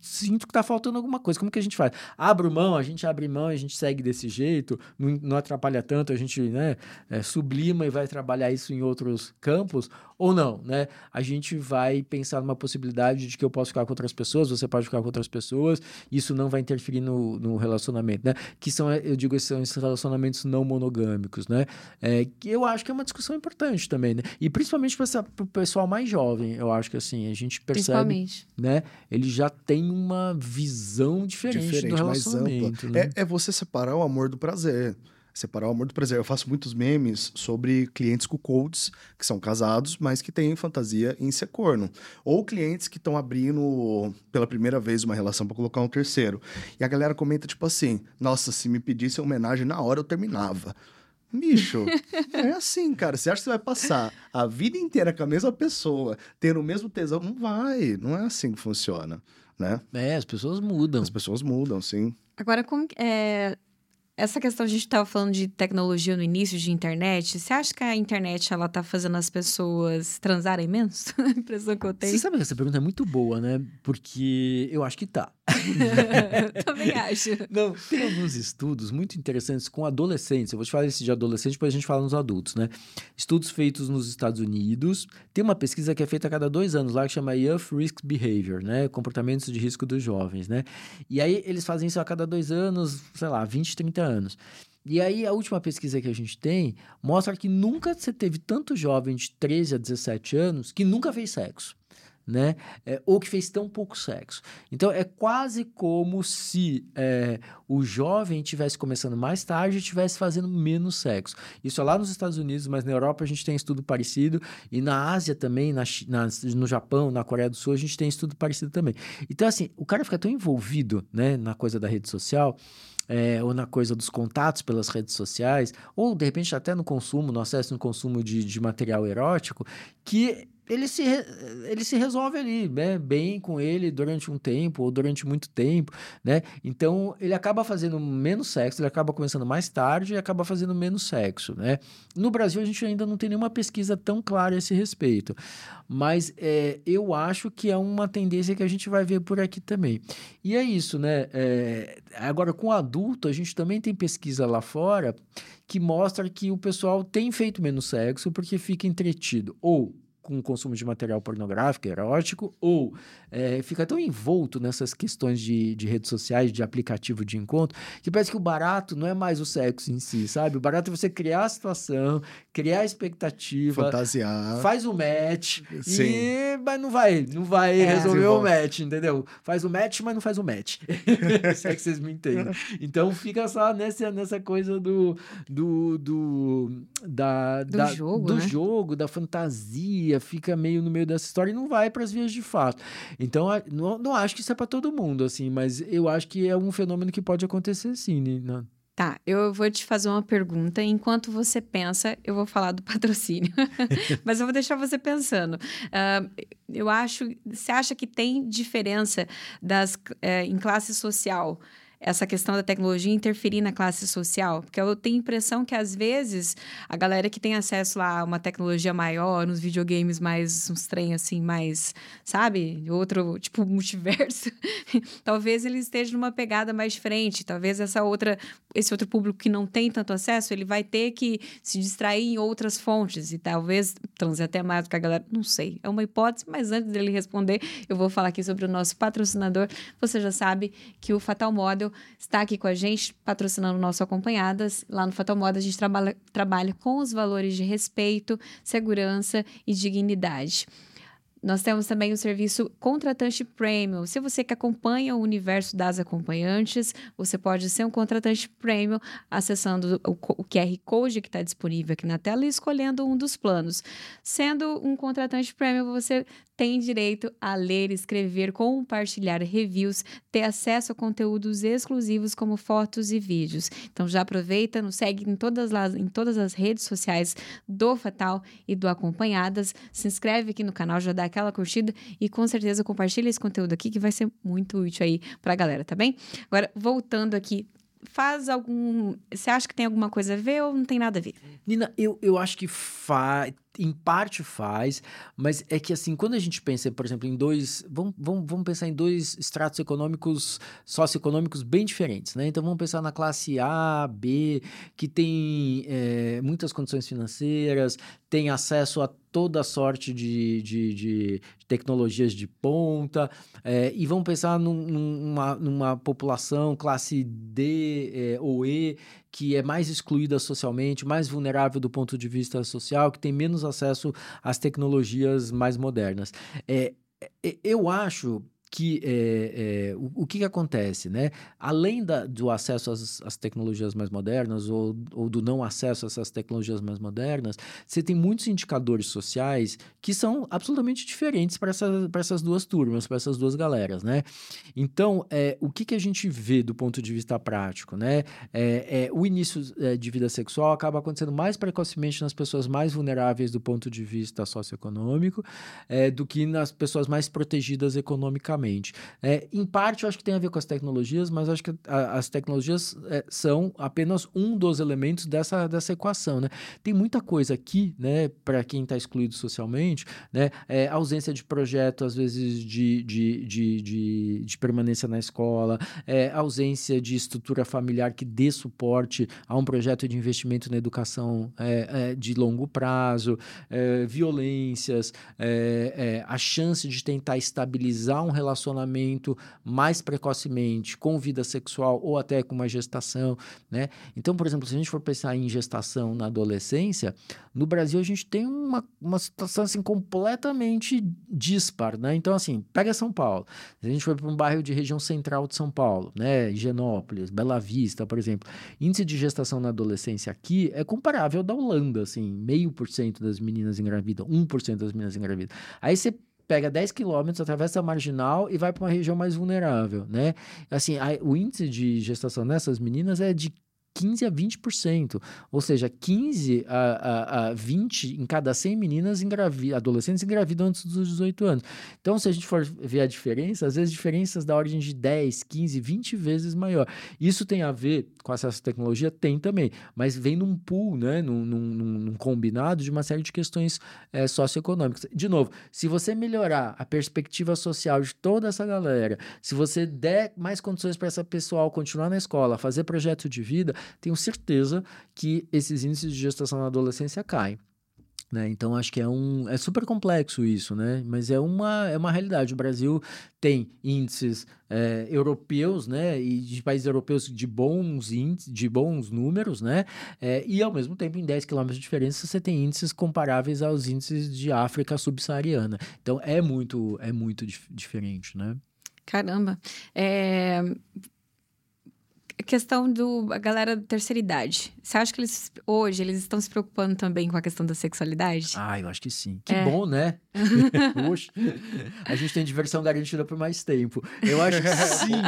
sinto que tá faltando alguma coisa. Como que a gente faz? Abro mão, a gente abre mão, a gente segue desse jeito, não, não atrapalha tanto, a gente né, é, sublima e vai trabalhar isso em outros campos, ou não, né? A gente vai pensar numa possibilidade de que eu posso ficar com outras pessoas, você pode ficar com outras pessoas, isso não vai interferir no, no relacionamento, né? Que são, eu digo, são esses relacionamentos não monogâmicos, né? É, que eu acho que é uma discussão importante também, né? E principalmente para o pessoal mais jovem, eu acho que assim, a gente percebe, né? Ele já tem uma visão diferente, diferente do relacionamento. Né? É, é você separar o amor do prazer separar o amor do prazer. Eu faço muitos memes sobre clientes com codes que são casados, mas que têm fantasia em ser corno. Ou clientes que estão abrindo pela primeira vez uma relação para colocar um terceiro. E a galera comenta tipo assim: nossa, se me pedisse homenagem na hora eu terminava. Bicho, é assim, cara. Você acha que você vai passar a vida inteira com a mesma pessoa, tendo o mesmo tesão? Não vai. Não é assim que funciona né? É, as pessoas mudam. As pessoas mudam, sim. Agora, como é, essa questão, a gente estava falando de tecnologia no início, de internet. Você acha que a internet, ela tá fazendo as pessoas transarem menos? <laughs> a impressão que eu tenho. Você sabe que essa pergunta é muito boa, né? Porque eu acho que tá. <laughs> Também acho. Não, tem alguns estudos muito interessantes com adolescentes. Eu vou te falar esse de adolescente, depois a gente fala nos adultos, né? Estudos feitos nos Estados Unidos. Tem uma pesquisa que é feita a cada dois anos lá, que chama Youth Risk Behavior, né? Comportamentos de risco dos jovens, né? E aí eles fazem isso a cada dois anos, sei lá, 20, 30 anos. E aí, a última pesquisa que a gente tem mostra que nunca você teve tanto jovem de 13 a 17 anos que nunca fez sexo né? É, ou que fez tão pouco sexo. Então é quase como se é, o jovem tivesse começando mais tarde e estivesse fazendo menos sexo. Isso é lá nos Estados Unidos, mas na Europa a gente tem estudo parecido e na Ásia também, na, na, no Japão, na Coreia do Sul a gente tem estudo parecido também. Então assim, o cara fica tão envolvido, né, na coisa da rede social é, ou na coisa dos contatos pelas redes sociais, ou de repente até no consumo, no acesso no consumo de, de material erótico, que ele se, ele se resolve ali, né? Bem com ele durante um tempo ou durante muito tempo, né? Então, ele acaba fazendo menos sexo, ele acaba começando mais tarde e acaba fazendo menos sexo, né? No Brasil, a gente ainda não tem nenhuma pesquisa tão clara a esse respeito, mas é, eu acho que é uma tendência que a gente vai ver por aqui também. E é isso, né? É, agora, com adulto, a gente também tem pesquisa lá fora que mostra que o pessoal tem feito menos sexo porque fica entretido ou com o consumo de material pornográfico, erótico, ou é, fica tão envolto nessas questões de, de redes sociais, de aplicativo de encontro, que parece que o barato não é mais o sexo em si, sabe? O barato é você criar a situação, criar a expectativa, fantasiar, faz o match, Sim. e mas não vai, não vai é, resolver o match, entendeu? Faz o match, mas não faz o match. <laughs> Se é que vocês me entendem. Então fica só nessa, nessa coisa do, do, do, da, do, da, jogo, do né? jogo, da fantasia, fica meio no meio dessa história e não vai para as vias de fato. Então, não, não acho que isso é para todo mundo, assim, mas eu acho que é um fenômeno que pode acontecer sim, né? Tá, eu vou te fazer uma pergunta. Enquanto você pensa, eu vou falar do <laughs> patrocínio. <laughs> Mas eu vou deixar você pensando. Uh, eu acho. Você acha que tem diferença das, é, em classe social? Essa questão da tecnologia interferir na classe social? Porque eu tenho a impressão que, às vezes, a galera que tem acesso lá a uma tecnologia maior, nos videogames mais, uns trem assim, mais, sabe? Outro, tipo, <laughs> multiverso. talvez ele esteja numa pegada mais diferente. Talvez essa outra, esse outro público que não tem tanto acesso, ele vai ter que se distrair em outras fontes. E talvez transe até mais que a galera. Não sei. É uma hipótese, mas antes dele responder, eu vou falar aqui sobre o nosso patrocinador. Você já sabe que o Fatal Model está aqui com a gente, patrocinando o nosso Acompanhadas. Lá no Fatal Moda, a gente trabalha, trabalha com os valores de respeito, segurança e dignidade. Nós temos também o serviço Contratante Premium. Se você que acompanha o universo das acompanhantes, você pode ser um contratante Premium acessando o, QR Code que está disponível aqui na tela e escolhendo um dos planos. Sendo um contratante Premium, você tem direito a ler, escrever, compartilhar reviews, ter acesso a conteúdos exclusivos como fotos e vídeos. Então já aproveita, nos segue em todas as, em todas as redes sociais do Fatal e do Acompanhadas, se inscreve aqui no canal, já dá aquela curtida e com certeza compartilha esse conteúdo aqui que vai ser muito útil aí pra galera, tá bem? Agora, voltando aqui faz algum. Você acha que tem alguma coisa a ver ou não tem nada a ver? Nina, eu, eu acho que faz em parte faz, mas é que assim, quando a gente pensa, por exemplo, em dois. Vamos, vamos, vamos pensar em dois estratos econômicos, socioeconômicos bem diferentes, né? Então vamos pensar na classe A, B, que tem é, muitas condições financeiras, tem acesso a toda sorte de, de, de tecnologias de ponta, é, e vamos pensar num, numa, numa população classe D é, ou E que é mais excluída socialmente, mais vulnerável do ponto de vista social, que tem menos acesso às tecnologias mais modernas. É, é eu acho que é, é, o, o que, que, acontece, né? Além da, do acesso às, às tecnologias mais modernas ou, ou, do não acesso a essas tecnologias mais modernas, você tem muitos indicadores sociais que são absolutamente diferentes para essa, essas duas turmas, para essas duas galeras, né? Então, é, o que, que a gente vê do ponto de vista prático, né? É, é, o início é, de vida sexual acaba acontecendo mais precocemente nas pessoas mais vulneráveis do ponto de vista socioeconômico é, do que nas pessoas mais protegidas economicamente. É, em parte, eu acho que tem a ver com as tecnologias, mas acho que a, as tecnologias é, são apenas um dos elementos dessa, dessa equação, né? Tem muita coisa aqui, né, para quem está excluído socialmente, né? É, ausência de projeto, às vezes, de, de, de, de, de permanência na escola, é, ausência de estrutura familiar que dê suporte a um projeto de investimento na educação é, é, de longo prazo, violências, a chance de tentar estabilizar um relacionamento relacionamento mais precocemente com vida sexual ou até com uma gestação, né? Então, por exemplo, se a gente for pensar em gestação na adolescência, no Brasil a gente tem uma, uma situação assim completamente dispar, né? Então, assim, pega São Paulo. Se a gente for para um bairro de região central de São Paulo, né? Higienópolis, Bela Vista, por exemplo, índice de gestação na adolescência aqui é comparável ao da Holanda, assim, meio por cento das meninas engravidam, 1% das meninas engravidam. Aí você pega 10 quilômetros, atravessa a marginal e vai para uma região mais vulnerável, né? Assim, a, o índice de gestação nessas meninas é de 15 a 20%. Ou seja, 15 a, a, a 20 em cada 100 meninas engravidam, adolescentes engravidam antes dos 18 anos. Então, se a gente for ver a diferença, às vezes diferenças da ordem de 10, 15, 20 vezes maior. Isso tem a ver com acesso à tecnologia? Tem também, mas vem num pool, né? num, num, num combinado de uma série de questões é, socioeconômicas. De novo, se você melhorar a perspectiva social de toda essa galera, se você der mais condições para essa pessoal continuar na escola, fazer projeto de vida, tenho certeza que esses índices de gestação na adolescência caem. Né? Então acho que é um é super complexo isso, né? Mas é uma, é uma realidade. O Brasil tem índices é, europeus, né? E de países europeus de bons índices, de bons números, né? É, e ao mesmo tempo, em 10 quilômetros de diferença, você tem índices comparáveis aos índices de África subsaariana. Então é muito, é muito dif diferente, né? Caramba. É, questão do a galera da terceira idade. Você acha que eles hoje eles estão se preocupando também com a questão da sexualidade? Ah, eu acho que sim. Que é. bom, né? <laughs> Poxa, a gente tem diversão garantida por mais tempo. Eu acho que <laughs> sim.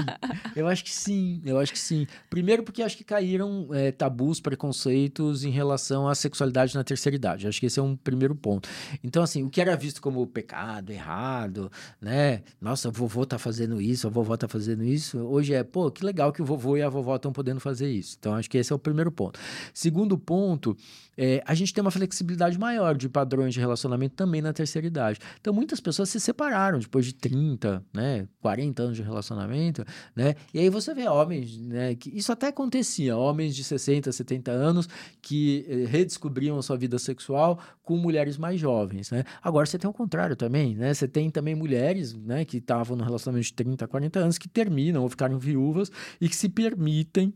Eu acho que sim. Eu acho que sim. Primeiro porque acho que caíram é, tabus, preconceitos em relação à sexualidade na terceira idade. Acho que esse é um primeiro ponto. Então, assim, o que era visto como pecado, errado, né? Nossa, o vovô tá fazendo isso, a vovó tá fazendo isso. Hoje é, pô, que legal que o vovô e a vovó estão podendo fazer isso. Então, acho que esse é o primeiro ponto. Segundo ponto, é, a gente tem uma flexibilidade maior de padrões de relacionamento também na terceira idade. Então, muitas pessoas se separaram depois de 30, né, 40 anos de relacionamento, né? E aí você vê homens, né, que isso até acontecia, homens de 60, 70 anos que eh, redescobriam a sua vida sexual com mulheres mais jovens, né? Agora você tem o contrário também, né? Você tem também mulheres, né, que estavam no relacionamento de 30, 40 anos que terminam ou ficaram viúvas e que se permitem permitem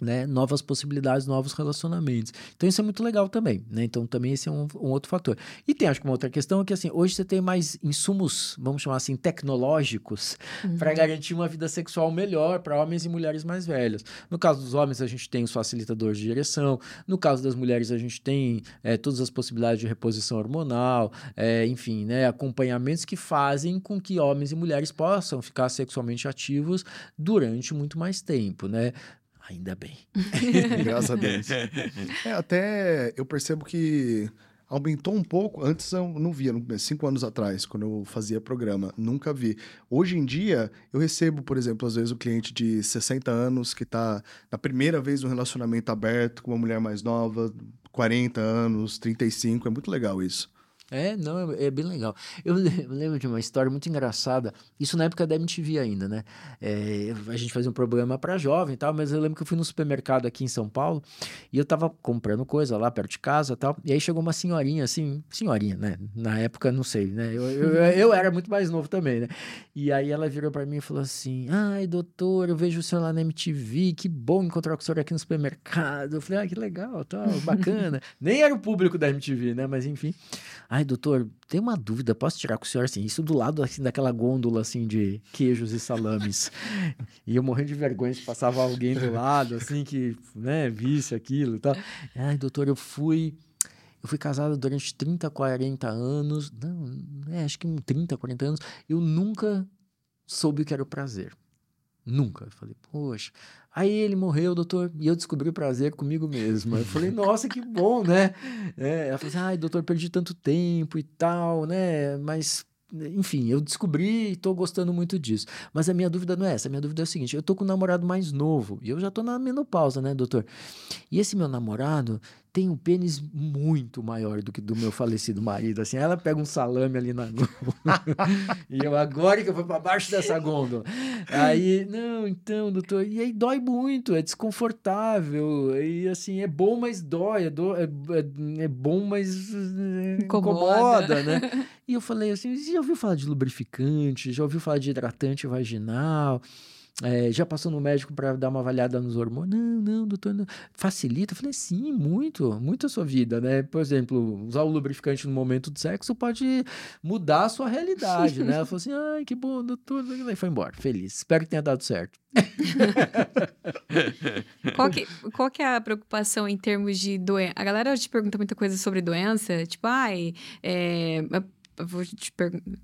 né, novas possibilidades, novos relacionamentos. Então isso é muito legal também, né? Então também esse é um, um, outro fator. E tem acho que uma outra questão é que assim, hoje você tem mais insumos, vamos chamar assim, tecnológicos uhum. para garantir uma vida sexual melhor para homens e mulheres mais velhos. No caso dos homens, a gente tem os facilitadores de direção. No caso das mulheres, a gente tem é, todas as possibilidades de reposição hormonal, é, enfim, né, acompanhamentos que fazem com que homens e mulheres possam ficar sexualmente ativos durante muito mais tempo, né? Ainda bem. <laughs> Graças a Deus. <laughs> É, até eu percebo que aumentou um pouco. Antes eu não via, cinco anos atrás, quando eu fazia programa, nunca vi. Hoje em dia, eu recebo, por exemplo, às vezes o cliente de 60 anos que está na primeira vez no relacionamento aberto com uma mulher mais nova, 40 anos, 35. É muito legal isso. É, não, é, é bem legal. <laughs> Eu lembro de uma história muito engraçada, isso na época da MTV ainda, né? É, a gente fazia um programa para jovem e tal, mas eu lembro que eu fui no supermercado aqui em São Paulo e eu tava comprando coisa lá perto de casa e tal, e aí chegou uma senhorinha, assim, senhorinha, né? Na época, não sei, né? Eu, eu, eu era muito mais novo também, né? E aí ela virou para mim e falou assim: Ai, doutor, eu vejo o senhor lá na MTV, que bom encontrar com o senhor aqui no supermercado. Eu falei: Ah, que legal, tal, bacana. <laughs> Nem era o público da MTV, né? Mas enfim. Ai, doutor, tem uma dúvida, posso tirar com o senhor assim? Isso do lado assim daquela gôndola assim de queijos e salames. e eu morrendo de vergonha se passava alguém do lado assim que, né, visse aquilo e tal. Ai, doutor, eu fui eu fui casado durante 30, 40 anos, não, é, acho que 30, 40 anos, eu nunca soube o que era o prazer. Nunca. Eu falei, poxa. Aí ele morreu, doutor, e eu descobri o prazer comigo mesma. Eu falei, nossa, que bom, né? É, ela falou assim, ai, doutor, perdi tanto tempo e tal, né? Mas enfim, eu descobri e estou gostando muito disso. Mas a minha dúvida não é essa. A minha dúvida é o seguinte: eu tô com um namorado mais novo e eu já tô na menopausa, né, doutor? E esse meu namorado tem um pênis muito maior do que do meu falecido marido. Assim, ela pega um salame ali na <laughs> e eu agora que eu vou para baixo dessa gôndola. Aí, não, então, doutor, e aí dói muito, é desconfortável. E assim, é bom, mas dói, é, do, é, é, é bom, mas incomoda. incomoda, né? <laughs> E eu falei assim: já ouviu falar de lubrificante? Já ouviu falar de hidratante vaginal? É, já passou no médico para dar uma avaliada nos hormônios? Não, não, doutor, não. facilita? Eu falei, sim, muito, muito a sua vida, né? Por exemplo, usar o lubrificante no momento do sexo pode mudar a sua realidade, né? Ela falou assim, ai, que bom, doutor. E foi embora, feliz. Espero que tenha dado certo. <laughs> qual, que, qual que é a preocupação em termos de doença? A galera te pergunta muita coisa sobre doença, tipo, ai, é, vou te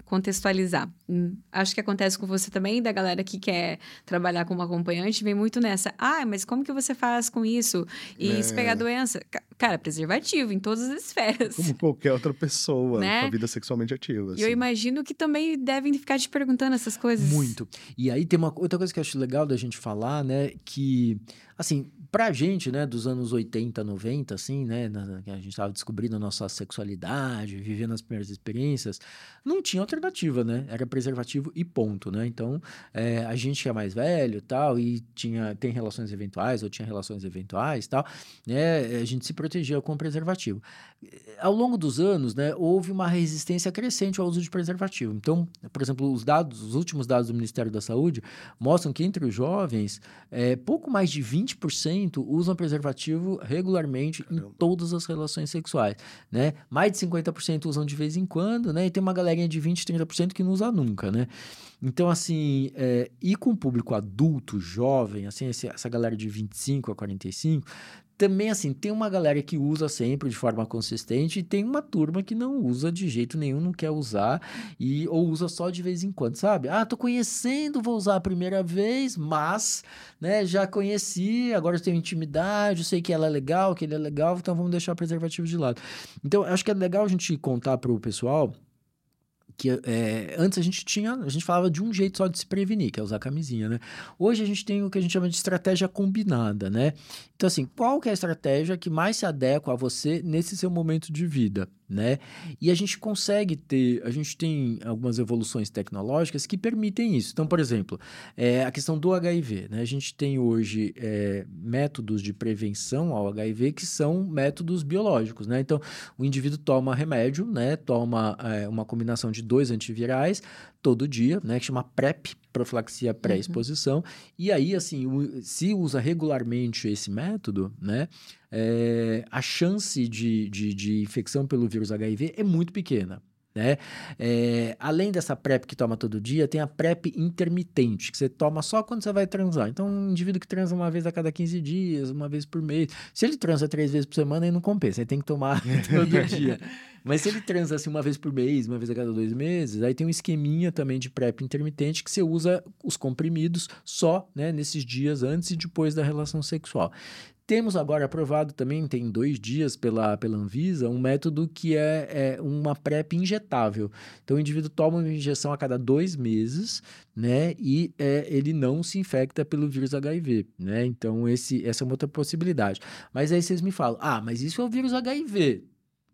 contextualizar. Hum, acho que acontece com você também, da galera que quer trabalhar como acompanhante, vem muito nessa. Ah, mas como que você faz com isso? E é. se pegar doença? Cara, preservativo em todas as esferas. Como qualquer outra pessoa <laughs> né? com a vida sexualmente ativa. E eu assim. imagino que também devem ficar te perguntando essas coisas. Muito. E aí tem uma outra coisa que eu acho legal da gente falar, né? Que, assim, pra gente, né, dos anos 80, 90, assim, né, na, a gente estava descobrindo a nossa sexualidade, vivendo as primeiras experiências, não tinha alternativa, né? Era preservativo e ponto, né? Então, é, a gente é mais velho tal, e tinha, tem relações eventuais, ou tinha relações eventuais tal, né, a gente se protegia com preservativo. Ao longo dos anos, né, houve uma resistência crescente ao uso de preservativo. Então, por exemplo, os dados, os últimos dados do Ministério da Saúde mostram que entre os jovens, é, pouco mais de 20% usam preservativo regularmente Caramba. em todas as relações sexuais, né? Mais de 50% usam de vez em quando, né? E tem uma galerinha de 20, 30% que não usa nunca, né? Então, assim, é, e com o público adulto, jovem, assim, essa galera de 25 a 45, também, assim, tem uma galera que usa sempre de forma consistente e tem uma turma que não usa de jeito nenhum, não quer usar e ou usa só de vez em quando, sabe? Ah, tô conhecendo, vou usar a primeira vez, mas, né, já conheci, agora tenho intimidade, eu sei que ela é legal, que ele é legal, então vamos deixar o preservativo de lado. Então, acho que é legal a gente contar para o pessoal que é, antes a gente tinha, a gente falava de um jeito só de se prevenir, que é usar camisinha, né? Hoje a gente tem o que a gente chama de estratégia combinada, né? Então, assim, qual que é a estratégia que mais se adequa a você nesse seu momento de vida? Né? E a gente consegue ter, a gente tem algumas evoluções tecnológicas que permitem isso. Então, por exemplo, é, a questão do HIV, né? A gente tem hoje é, métodos de prevenção ao HIV que são métodos biológicos, né? Então, o indivíduo toma remédio, né? Toma é, uma combinação de dois antivirais todo dia, né? Que chama PrEP, profilaxia pré-exposição. Uhum. E aí, assim, se usa regularmente esse método, né? é, a chance de, de, de infecção pelo vírus HIV é muito pequena. Né? É, além dessa PrEP que toma todo dia, tem a PrEP intermitente, que você toma só quando você vai transar. Então, um indivíduo que transa uma vez a cada 15 dias, uma vez por mês, se ele transa três vezes por semana, aí não compensa, aí tem que tomar <laughs> todo dia. Mas se ele transa assim uma vez por mês, uma vez a cada dois meses, aí tem um esqueminha também de PrEP intermitente que você usa os comprimidos só né, nesses dias antes e depois da relação sexual. Temos agora aprovado também, tem dois dias pela, pela Anvisa, um método que é, é uma PrEP injetável. Então, o indivíduo toma uma injeção a cada dois meses, né? E é, ele não se infecta pelo vírus HIV, né? Então, esse, essa é uma outra possibilidade. Mas aí vocês me falam, ah, mas isso é o vírus HIV.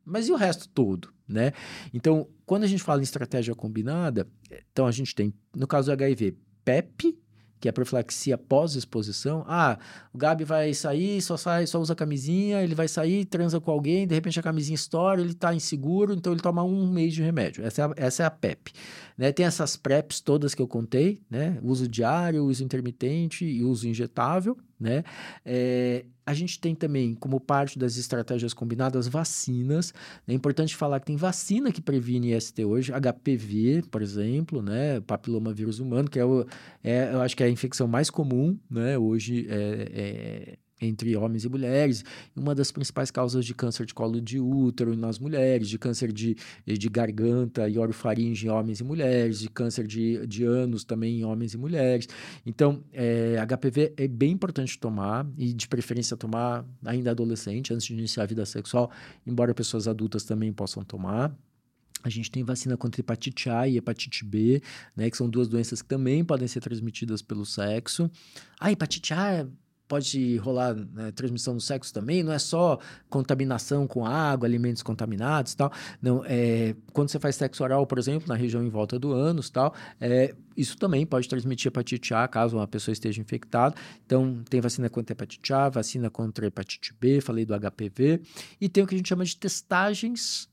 Mas e o resto todo, né? Então, quando a gente fala em estratégia combinada, então a gente tem, no caso do HIV, PEP, que é a profilaxia pós-exposição. Ah, o Gabi vai sair, só sai, só usa camisinha, ele vai sair, transa com alguém, de repente a camisinha estoura, ele está inseguro, então ele toma um mês de remédio. Essa é a, essa é a PEP. Né? Tem essas PrEPs todas que eu contei, né? Uso diário, uso intermitente e uso injetável, né? É, a gente tem também, como parte das estratégias combinadas, vacinas. É importante falar que tem vacina que previne IST hoje, HPV, por exemplo, né? Papiloma vírus humano, que é, o, é eu acho que é a infecção mais comum, né? Hoje é, é entre homens e mulheres, uma das principais causas de câncer de colo de útero nas mulheres, de câncer de, de garganta e orofaringe em homens e mulheres, de câncer de, de ânus também em homens e mulheres. Então, é, HPV é bem importante tomar, e de preferência tomar ainda adolescente, antes de iniciar a vida sexual, embora pessoas adultas também possam tomar. A gente tem vacina contra hepatite A e hepatite B, né, que são duas doenças que também podem ser transmitidas pelo sexo. A hepatite A pode rolar né, transmissão no sexo também, não é só contaminação com água, alimentos contaminados tal. Não, é, quando você faz sexo oral, por exemplo, na região em volta do ânus tal, é, isso também pode transmitir hepatite A caso uma pessoa esteja infectada. Então, tem vacina contra hepatite A, vacina contra hepatite B, falei do HPV, e tem o que a gente chama de testagens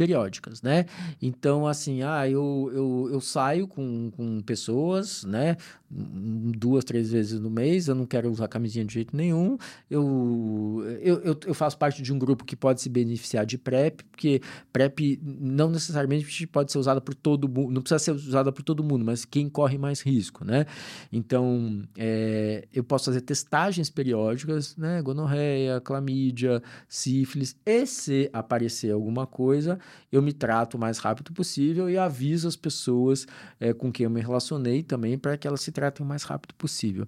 periódicas, né? Então, assim, ah, eu, eu, eu saio com, com pessoas, né? Duas, três vezes no mês, eu não quero usar camisinha de jeito nenhum. Eu, eu, eu, faço parte de um grupo que pode se beneficiar de PrEP, porque PrEP não necessariamente pode ser usada por todo mundo, não precisa ser usada por todo mundo, mas quem corre mais risco, né? Então, é, eu posso fazer testagens periódicas, né? Gonorreia, clamídia, sífilis, e se aparecer alguma coisa, eu me trato o mais rápido possível e aviso as pessoas é, com quem eu me relacionei também para que elas se tratem o mais rápido possível.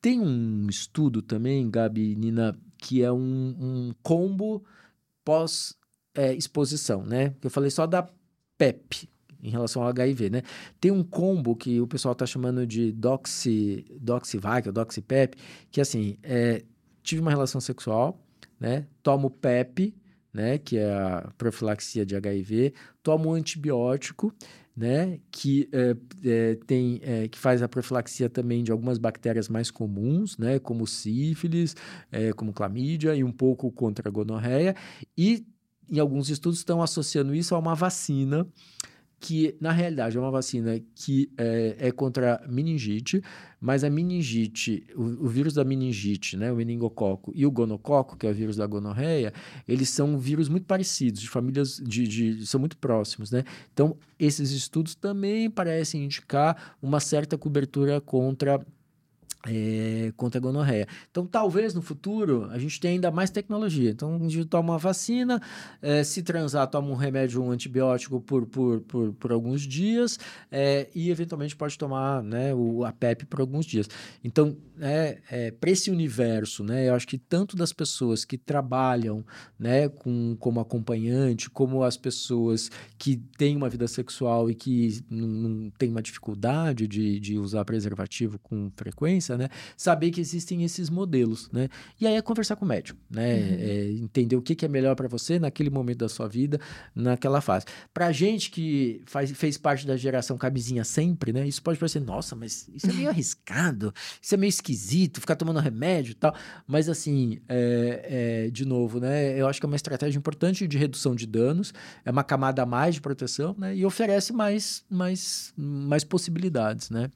Tem um estudo também, Gabi Nina, que é um, um combo pós-exposição, é, né? Eu falei só da PEP, em relação ao HIV, né? Tem um combo que o pessoal está chamando de doxy, doxyvac ou doxypep, que assim, é, tive uma relação sexual, né? Tomo PEP, né? Que é a profilaxia de HIV, tomo um antibiótico, né? Que é, é, tem, é, que faz a profilaxia também de algumas bactérias mais comuns, né? Como sífilis, como clamídia e um pouco contra a gonorreia e em alguns estudos estão associando isso a uma vacina que na realidade é uma vacina que é, é contra meningite, mas a meningite, o, o, vírus da meningite, né, o meningococo e o gonococo, que é o vírus da gonorreia, eles são vírus muito parecidos, de famílias de, de são muito próximos, né? Então, esses estudos também parecem indicar uma certa cobertura contra é, contra a gonorreia. Então, talvez no futuro a gente tenha ainda mais tecnologia. Então, a gente toma uma vacina, é, se transar, toma um remédio, um antibiótico por, por, por, por alguns dias é, e, eventualmente, pode tomar né, o, a PEP por alguns dias. Então, é, é para esse universo, né, eu acho que tanto das pessoas que trabalham né, com, como acompanhante, como as pessoas que têm uma vida sexual e que não, não têm uma dificuldade de, de usar preservativo com frequência, né? Saber que existem esses modelos, né? E aí é conversar com o médico, né? Uhum. É entender o que, que é melhor para você naquele momento da sua vida, naquela fase. Pra gente que faz, fez parte da geração cabezinha sempre, né? Isso pode parecer, nossa, mas isso é meio arriscado, isso é meio esquisito, ficar tomando remédio e tal. Mas assim, é, é, de novo, né? Eu acho que é uma estratégia importante de redução de danos, é uma camada a mais de proteção, né? E oferece mais, mais, mais possibilidades, né?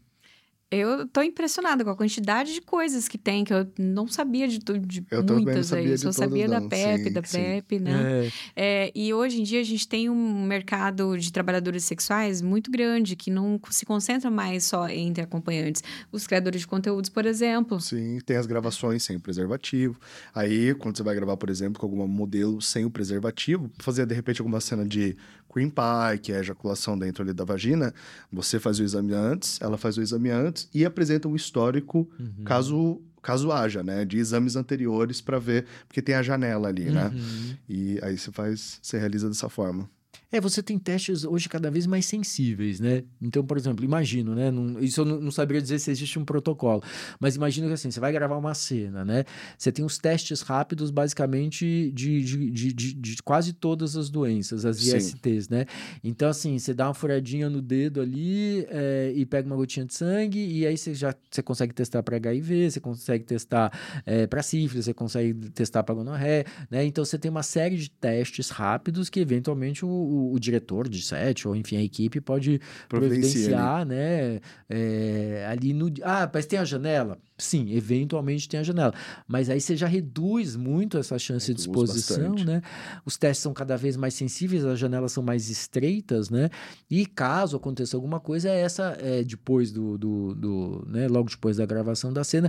Eu tô impressionada com a quantidade de coisas que tem, que eu não sabia de, de eu muitas aí. Eu só sabia da PEP, da PEP, né? É. É, e hoje em dia a gente tem um mercado de trabalhadores sexuais muito grande, que não se concentra mais só entre acompanhantes. Os criadores de conteúdos, por exemplo. Sim, tem as gravações sem o preservativo. Aí, quando você vai gravar, por exemplo, com algum modelo sem o preservativo, fazer de repente alguma cena de cream pie, que é ejaculação dentro ali da vagina, você faz o exame antes, ela faz o exame antes e apresenta um histórico uhum. caso caso haja, né, de exames anteriores para ver, porque tem a janela ali, né? uhum. né? E aí você faz, você realiza dessa forma. É, você tem testes hoje cada vez mais sensíveis, né? Então, por exemplo, imagino, né? Não, isso eu não, não, saberia dizer se existe um protocolo, mas imagino que assim, você vai gravar uma cena, né? Você tem os testes rápidos, basicamente, de, de, de, de, de quase todas as doenças, as ISTs, Sim. né? Então, assim, você dá uma furadinha no dedo ali é, e pega uma gotinha de sangue, e aí você já você consegue testar para HIV, você consegue testar é, para sífilis, você consegue testar para gonorreia, né? Então, você tem uma série de testes rápidos que, eventualmente, o o, diretor de set, ou enfim, a equipe pode providenciar, né? É, ali no. Ah, mas tem a janela? Sim, eventualmente tem a janela. Mas aí você já reduz muito essa chance reduz de exposição, bastante. né? Os testes são cada vez mais sensíveis, as janelas são mais estreitas, né? E caso aconteça alguma coisa, é essa é, depois do, do, do, né? Logo depois da gravação da cena,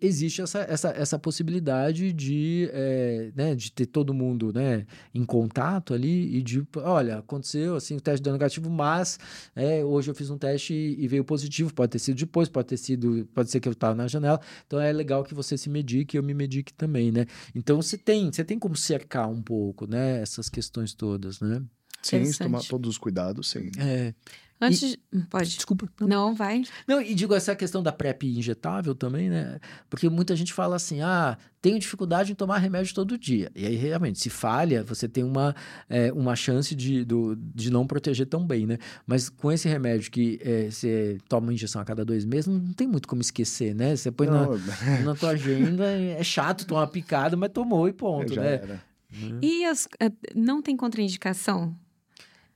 existe essa, essa, essa possibilidade de, é, né? de ter todo mundo, né? Em contato ali e de, olha, aconteceu assim o teste deu negativo, mas é, hoje eu fiz um teste e, e veio positivo. Pode ter sido depois, pode ter sido, pode ser que eu estava na janela janela. Então é legal que você se medique e eu me medique também, né? Então você tem, você tem como cercar um pouco, né? Essas questões todas, né? Sim, tomar todos os cuidados, sim. É. Antes. E... Hum, pode. Desculpa. Não. não, vai. Não, e digo essa questão da PrEP injetável também, né? Porque muita gente fala assim: ah, tenho dificuldade em tomar remédio todo dia. E aí, realmente, se falha, você tem uma, é, uma chance de, do, de não proteger tão bem, né? Mas com esse remédio que é, você toma injeção a cada dois meses, não tem muito como esquecer, né? Você põe na, na tua agenda, é chato tomar uma picada, mas tomou e ponto, né? Era. E as, eh, não tem contraindicação?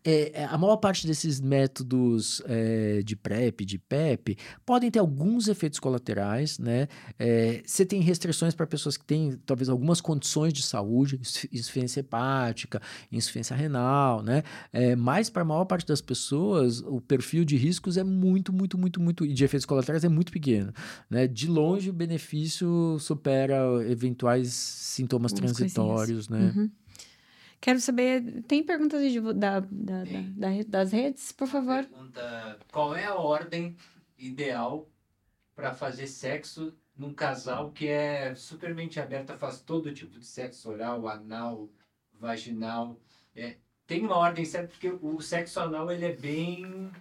É, é, a maior parte desses métodos é, de PrEP, de PEP, podem ter alguns efeitos colaterais, né? É, você tem restrições para pessoas que têm, talvez, algumas condições de saúde, insuficiência hepática, insuficiência renal, né? É, mas para a maior parte das pessoas, o perfil de riscos é muito, muito, muito, muito, e de efeitos colaterais é muito pequeno, né? De longe, o benefício supera eventuais sintomas transitórios, né? Uhum. Quero saber, tem perguntas de, da, da, da, das redes, por favor? Pergunta, qual é a ordem ideal para fazer sexo num casal que é supermente aberta, faz todo tipo de sexo oral, anal, vaginal. É, tem uma ordem certa, porque o sexo anal ele é bem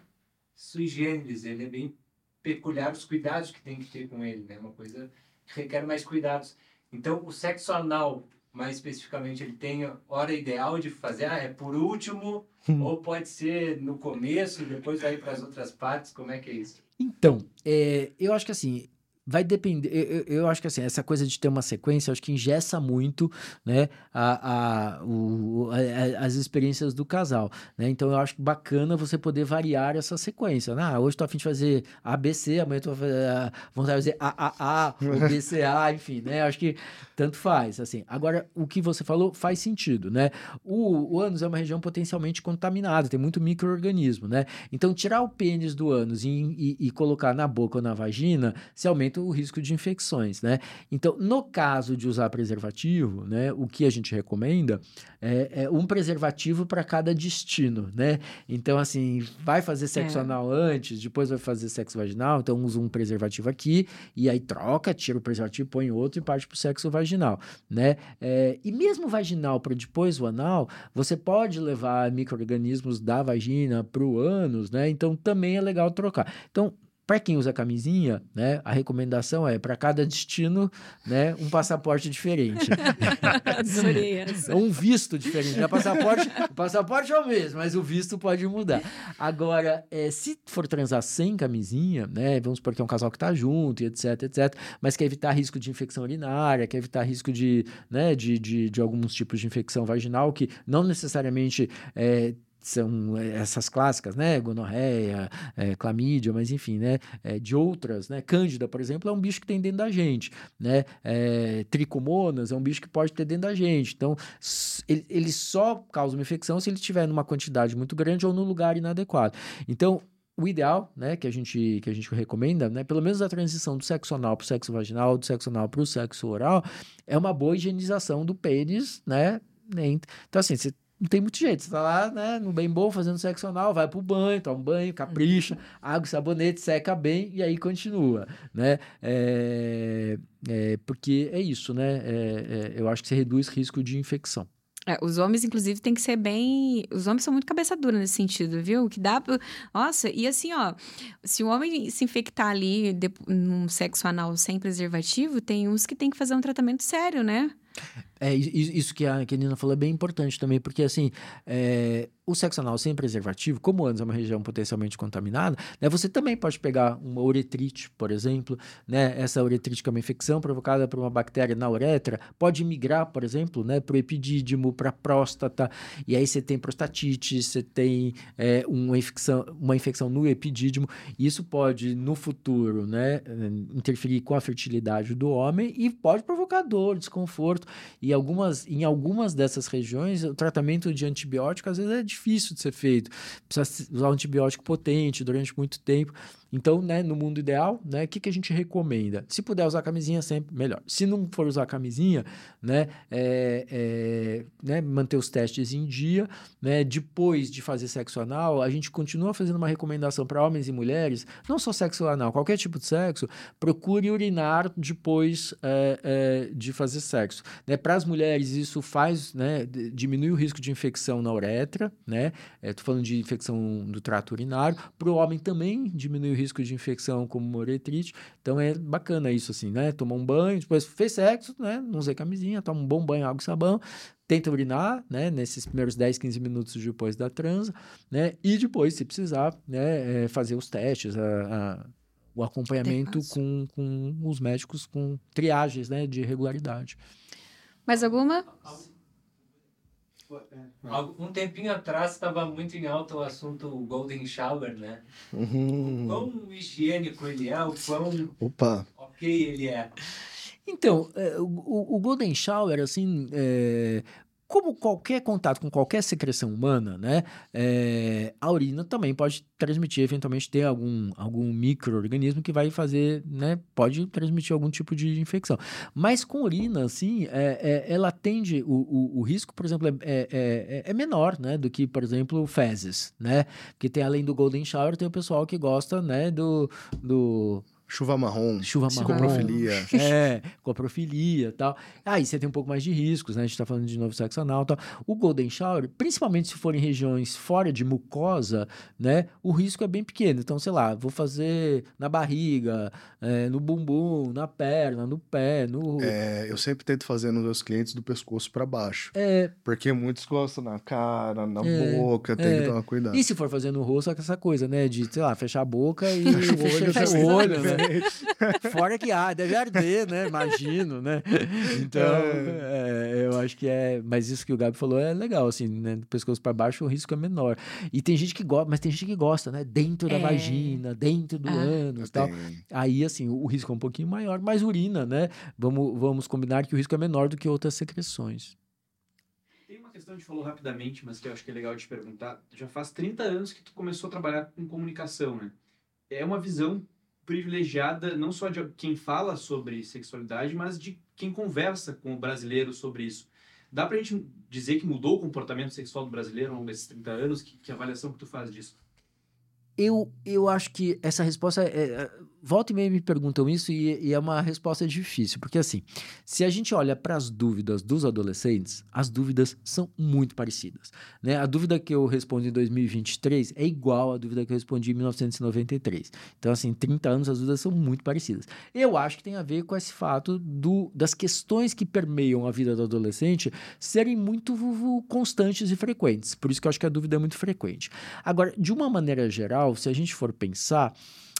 sui generis, ele é bem peculiar, os cuidados que tem que ter com ele, né? Uma coisa que requer mais cuidados. Então, o sexo anal, mais especificamente, ele tem hora ideal de fazer, ah, é por último, ou pode ser no começo, depois vai para as outras partes, como é que é isso? Então, é, eu acho que assim, vai depender. Eu, eu, acho que assim, essa coisa de ter uma sequência, acho que ingessa muito, né, a, a, o, a, as experiências do casal, né? Então eu acho bacana você poder variar essa sequência. Né? Ah, hoje tô afim de fazer ABC, amanhã tô a vontade de fazer AAA, ou BCA, <laughs> enfim, né? Acho que tanto faz, assim. Agora, o que você falou faz sentido, né? O, o ânus é uma região potencialmente contaminada, tem muito microorganismo, né? Então, tirar o pênis do ânus e, e, e colocar na boca ou na vagina, se aumenta aumenta o risco de infecções, né? Então, no caso de usar preservativo, né, o que a gente recomenda é, é um preservativo para cada destino, né? Então, assim, vai fazer sexo é. anal antes, depois vai fazer sexo vaginal, então usa um preservativo aqui e aí troca, tira o preservativo, põe outro e parte para o sexo vaginal, né? É, e mesmo vaginal para depois o anal, você pode levar micro-organismos da vagina para o ânus, né? Então, também é legal trocar. Então, para quem usa camisinha, né, a recomendação é para cada destino, né, um passaporte diferente. <laughs> um visto diferente. O passaporte, o passaporte é o mesmo, mas o visto pode mudar. Agora, é, se for transar sem camisinha, né, vamos supor que é um casal que está junto, etc, etc, mas quer evitar risco de infecção urinária, quer evitar risco de, né, de, de, de alguns tipos de infecção vaginal que não necessariamente é, são eh, essas clássicas, né? Gonorreia, é, clamídia, mas enfim, né? É, de outras, né? Cândida, por exemplo, é um bicho que tem dentro da gente, né? É, tricomonas é um bicho que pode ter dentro da gente. Então, ele, ele só causa uma infecção se ele estiver numa quantidade muito grande ou no lugar inadequado. Então, o ideal, né, que a gente, que a gente recomenda, né, pelo menos a transição do sexo anal para o sexo vaginal, do sexo anal para o sexo oral, é uma boa higienização do pênis, né? Então, assim, você não tem muito jeito. Você tá lá, né, no bem bom, fazendo sexo anal, vai pro banho, toma um banho, capricha, água, sabonete, seca bem e aí continua, né? É, é, porque é isso, né? É, é eu acho que você reduz risco de infecção. É, os homens, inclusive, tem que ser bem. Os homens são muito cabeça dura nesse sentido, viu? Que dá. Nossa, e assim, ó, se o homem se infectar ali de... num sexo anal sem preservativo, tem uns que tem que fazer um tratamento sério, né? É, isso que a, que a Nina falou é bem importante também, porque assim, é, o sexo anal sem preservativo, como antes é uma região potencialmente contaminada, né, você também pode pegar uma uretrite, por exemplo, né, essa uretrite que é uma infecção provocada por uma bactéria na uretra, pode migrar, por exemplo, né, para o epidídimo, para a próstata, e aí você tem prostatite, você tem é, uma, infecção, uma infecção no epidídimo, isso pode, no futuro, né, interferir com a fertilidade do homem e pode provocar dor, desconforto, e algumas, em algumas dessas regiões, o tratamento de antibiótico às vezes é difícil de ser feito. Precisa usar um antibiótico potente durante muito tempo. Então, né, no mundo ideal, né, o que, que a gente recomenda? Se puder usar camisinha, sempre melhor. Se não for usar camisinha, né, é, é, né, manter os testes em dia, né, depois de fazer sexo anal, a gente continua fazendo uma recomendação para homens e mulheres, não só sexo anal, qualquer tipo de sexo, procure urinar depois é, é de fazer sexo. Né, para as mulheres, isso faz, né, diminui o risco de infecção na uretra, né, estou falando de infecção do trato urinário, para o homem também diminui o risco de infecção como moretrite. Então é bacana isso, assim, né? Tomar um banho, depois fez sexo, né? Não usei camisinha, toma um bom banho, água e sabão, tenta urinar, né? Nesses primeiros 10, 15 minutos depois da transa, né? E depois, se precisar, né? É fazer os testes, a, a o acompanhamento com, com os médicos com triagens, né? De regularidade. Mais alguma? Um tempinho atrás estava muito em alta o assunto Golden Shower, né? Uhum. O quão higiênico ele é, o quão Opa. ok ele é. Então, é, o, o, Golden Shower, assim, é, como qualquer contato com qualquer secreção humana, né, é, a urina também pode transmitir, eventualmente ter algum, algum microorganismo que vai fazer, né, pode transmitir algum tipo de infecção. Mas com urina, assim, é, é, ela tende, o, o, o, risco, por exemplo, é, é, é, é, menor, né, do que, por exemplo, fezes, né, porque tem além do golden shower, tem o pessoal que gosta, né, do, do Chuva marrom. Chuva marrom. Coprofilia. <laughs> É, coprofilia e tal. Aí você tem um pouco mais de riscos, né? A gente tá falando de novo sexo anal e tal. O Golden Shower, principalmente se for em regiões fora de mucosa, né? O risco é bem pequeno. Então, sei lá, vou fazer na barriga, é, no bumbum, na perna, no pé, no... É, eu sempre tento fazer nos meus clientes do pescoço para baixo. É. Porque muitos gostam na cara, na é, boca, tem é. que tomar cuidado. E se for fazer no rosto, é essa coisa, né? De, sei lá, fechar a boca e fechar o olho, né? <laughs> Fora que ah, deve arder, né? Imagino, né? Então, é. É, eu acho que é. Mas isso que o Gabi falou é legal, assim, né? Do pescoço para baixo o risco é menor. E tem gente que gosta, mas tem gente que gosta, né? Dentro da é. vagina, dentro do ah. ânus e tal. Aí, assim, o, risco é um pouquinho maior, mas urina, né? Vamos, vamos combinar que o risco é menor do que outras secreções Tem uma questão que a gente falou rapidamente, mas que eu acho que é legal de te perguntar. Já faz 30 anos que tu começou a trabalhar com comunicação, né? É uma visão privilegiada não só de quem fala sobre sexualidade, mas de quem conversa com o brasileiro sobre isso. Dá pra gente dizer que mudou o comportamento sexual do brasileiro ao longo desses 30 anos? Que, que avaliação que tu faz disso? Eu, eu acho que essa resposta é, é volta e meia me perguntam isso e, e, é uma resposta difícil, porque assim, se a gente olha para as dúvidas dos adolescentes, as dúvidas são muito parecidas. Né? A dúvida que eu respondi em 2023 é igual à dúvida que eu respondi em 1993. Então, assim, 30 anos as dúvidas são muito parecidas. Eu acho que tem a ver com esse fato do, das questões que permeiam a vida do adolescente serem muito constantes e frequentes. Por isso que eu acho que a dúvida é muito frequente. Agora, de uma maneira geral, se a gente for pensar,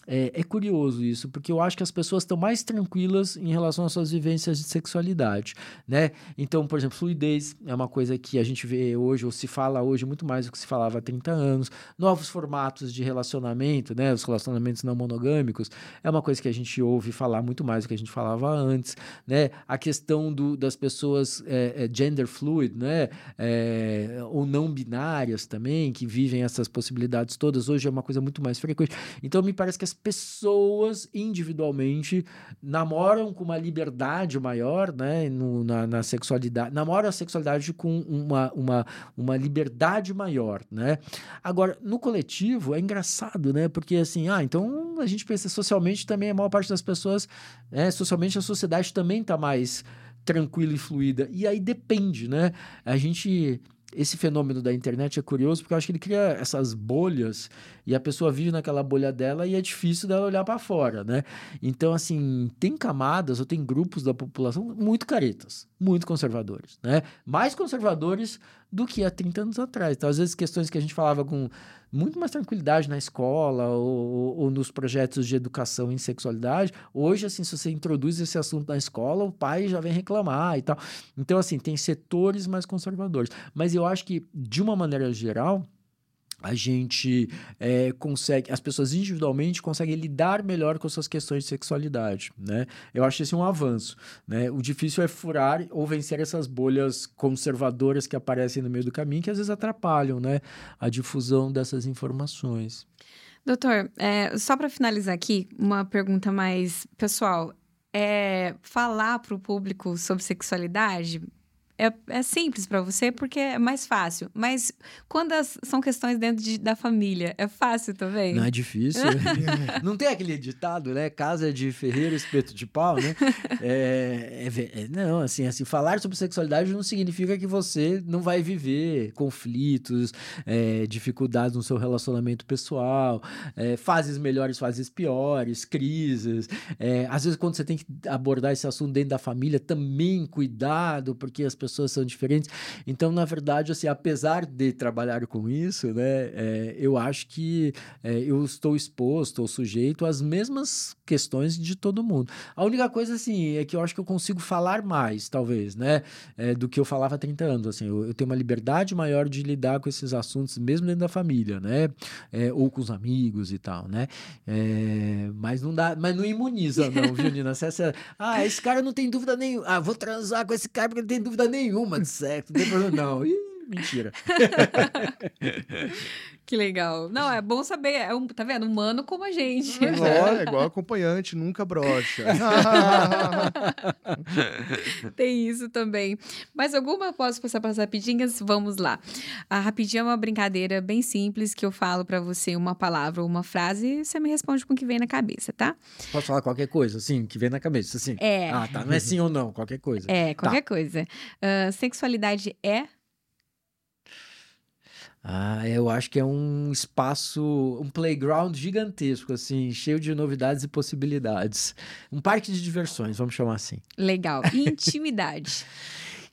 é, é, curioso isso, porque eu acho que as pessoas estão mais tranquilas em relação às suas vivências de sexualidade, né? Então, por exemplo, fluidez é uma coisa que a gente vê hoje, ou se fala hoje muito mais do que se falava há 30 anos. Novos formatos de relacionamento, né? Os relacionamentos não monogâmicos é uma coisa que a gente ouve falar muito mais do que a gente falava antes, né? A questão do, das pessoas é, é, gender fluid, né? É, ou não binárias também, que vivem essas possibilidades todas, hoje é uma coisa muito mais frequente. Então, me parece que as pessoas individualmente namoram com uma liberdade maior, né, no, na, na, sexualidade, namoram a sexualidade com uma, uma, uma liberdade maior, né? Agora, no coletivo é engraçado, né, porque assim, ah, então a gente pensa socialmente também a maior parte das pessoas, né, socialmente a sociedade também está mais tranquila e fluida. E aí depende, né? A gente esse fenômeno da internet é curioso porque eu acho que ele cria essas bolhas e a pessoa vive naquela bolha dela e é difícil dela olhar para fora, né? Então, assim, tem camadas ou tem grupos da população muito caretas, muito conservadores, né? Mais conservadores do que há 30 anos atrás. Então, às vezes, questões que a gente falava com muito mais tranquilidade na escola ou, ou, nos projetos de educação em sexualidade. Hoje, assim, se você introduz esse assunto na escola, o pai já vem reclamar e tal. Então, assim, tem setores mais conservadores. Mas eu acho que, de uma maneira geral, a gente é, consegue, as pessoas individualmente conseguem lidar melhor com suas questões de sexualidade, né? Eu acho esse um avanço, né? O difícil é furar ou vencer essas bolhas conservadoras que aparecem no meio do caminho, que às vezes atrapalham, né? A difusão dessas informações. Doutor, é, só para finalizar aqui, uma pergunta mais pessoal. É, falar para o público sobre sexualidade é, é simples para você porque é mais fácil. Mas quando as, são questões dentro de, da família, é fácil também? Não é difícil. <laughs> não tem aquele ditado, né? Casa de ferreiro, espeto de pau, né? É, é, é, não, assim, assim, falar sobre sexualidade não significa que você não vai viver conflitos, é, dificuldades no seu relacionamento pessoal, é, fases melhores, fases piores, crises. É, às vezes, quando você tem que abordar esse assunto dentro da família, também cuidado, porque as pessoas são diferentes. Então, na verdade, assim, apesar de trabalhar com isso, né, é, eu acho que é, eu estou exposto ou sujeito às mesmas questões de todo mundo. A única coisa, assim, é que eu acho que eu consigo falar mais, talvez, né, é, do que eu falava há 30 anos. Assim, eu, eu, tenho uma liberdade maior de lidar com esses assuntos, mesmo dentro da família, né, é, ou com os amigos e tal, né. É, mas não dá, mas não imuniza, não, viu, <laughs> Nina? Essa, ah, esse cara não tem dúvida nenhuma. Ah, vou transar com esse cara porque não tem dúvida nenhuma de sexo, problema não. Ih, mentira. <laughs> Que legal. Não, é bom saber. É um, tá vendo? Humano como a gente. Pois é, é igual acompanhante, nunca brocha. <laughs> Tem isso também. Mais alguma? Posso passar para as rapidinhas? Vamos lá. A rapidinha é uma brincadeira bem simples que eu falo para você uma palavra ou uma frase e você me responde com o que vem na cabeça, tá? Posso falar qualquer coisa, assim, que vem na cabeça, assim? É. Ah, tá. Não é sim ou não, qualquer coisa. É, qualquer coisa. Ah, sexualidade é. Ah, eu acho que é um espaço, um playground gigantesco, assim, cheio de novidades e possibilidades. Um parque de diversões, vamos chamar assim. Legal. E <laughs> intimidade.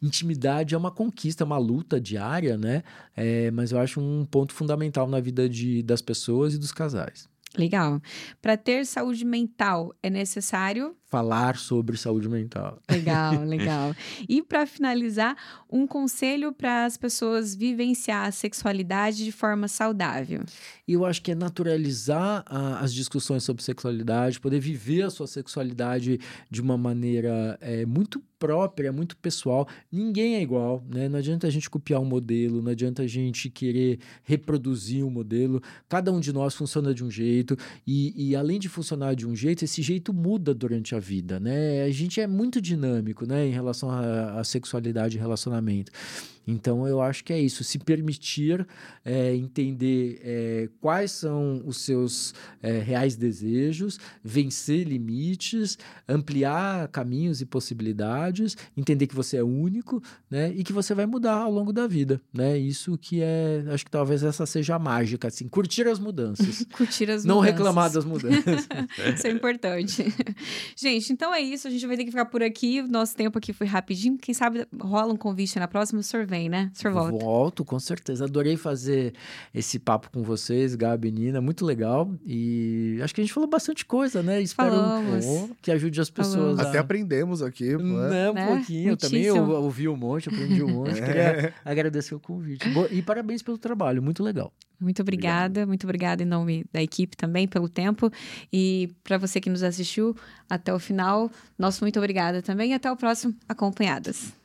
Intimidade é uma conquista, é uma luta diária, né? É, mas eu acho um ponto fundamental na vida de, das pessoas e dos casais. Legal. Para ter saúde mental é necessário. Falar sobre saúde mental. Legal, <laughs> legal. E para finalizar, um conselho para as pessoas vivenciar a sexualidade de forma saudável. Eu acho que é naturalizar a- as discussões sobre sexualidade, poder viver a sua sexualidade de uma maneira é, muito própria, muito pessoal. Ninguém é igual, né? Não adianta a gente copiar um modelo, não adianta a gente querer reproduzir um modelo. Cada um de nós funciona de um jeito e, e além de funcionar de um jeito, esse jeito muda durante a vida, né? A gente é muito dinâmico, né? Em relação à sexualidade e relacionamento. Então, eu acho que é isso. Se permitir é, entender é, quais são os seus é, reais desejos, vencer limites, ampliar caminhos e possibilidades, entender que você é único, né? E que você vai mudar ao longo da vida, né? Isso que é, acho que talvez essa seja a mágica, assim, curtir as mudanças, <laughs> Curtir as não mudanças. reclamar das mudanças. <laughs> Isso é importante. <laughs> Gente, então é isso. A gente vai ter que ficar por aqui. Nosso tempo aqui foi rapidinho. Quem sabe rola um convite na próxima, o vem, né? O senhor volta. Volto, com certeza. Adorei fazer esse papo com vocês, Gabi e Nina. Muito legal. E acho que a gente falou bastante coisa, né? Espero Falamos. que ajude as pessoas a... Até aprendemos aqui, pô, é. Né, um Né? pouquinho. Eu também eu, Muitíssimo. ouvi um monte, aprendi um monte. <laughs> Queria agradecer o convite. E parabéns pelo trabalho, muito legal. Muito obrigada, muito obrigada em nome da equipe também pelo tempo. E para você que nos assistiu até o final, nosso muito obrigada também. E até o próximo Acompanhadas.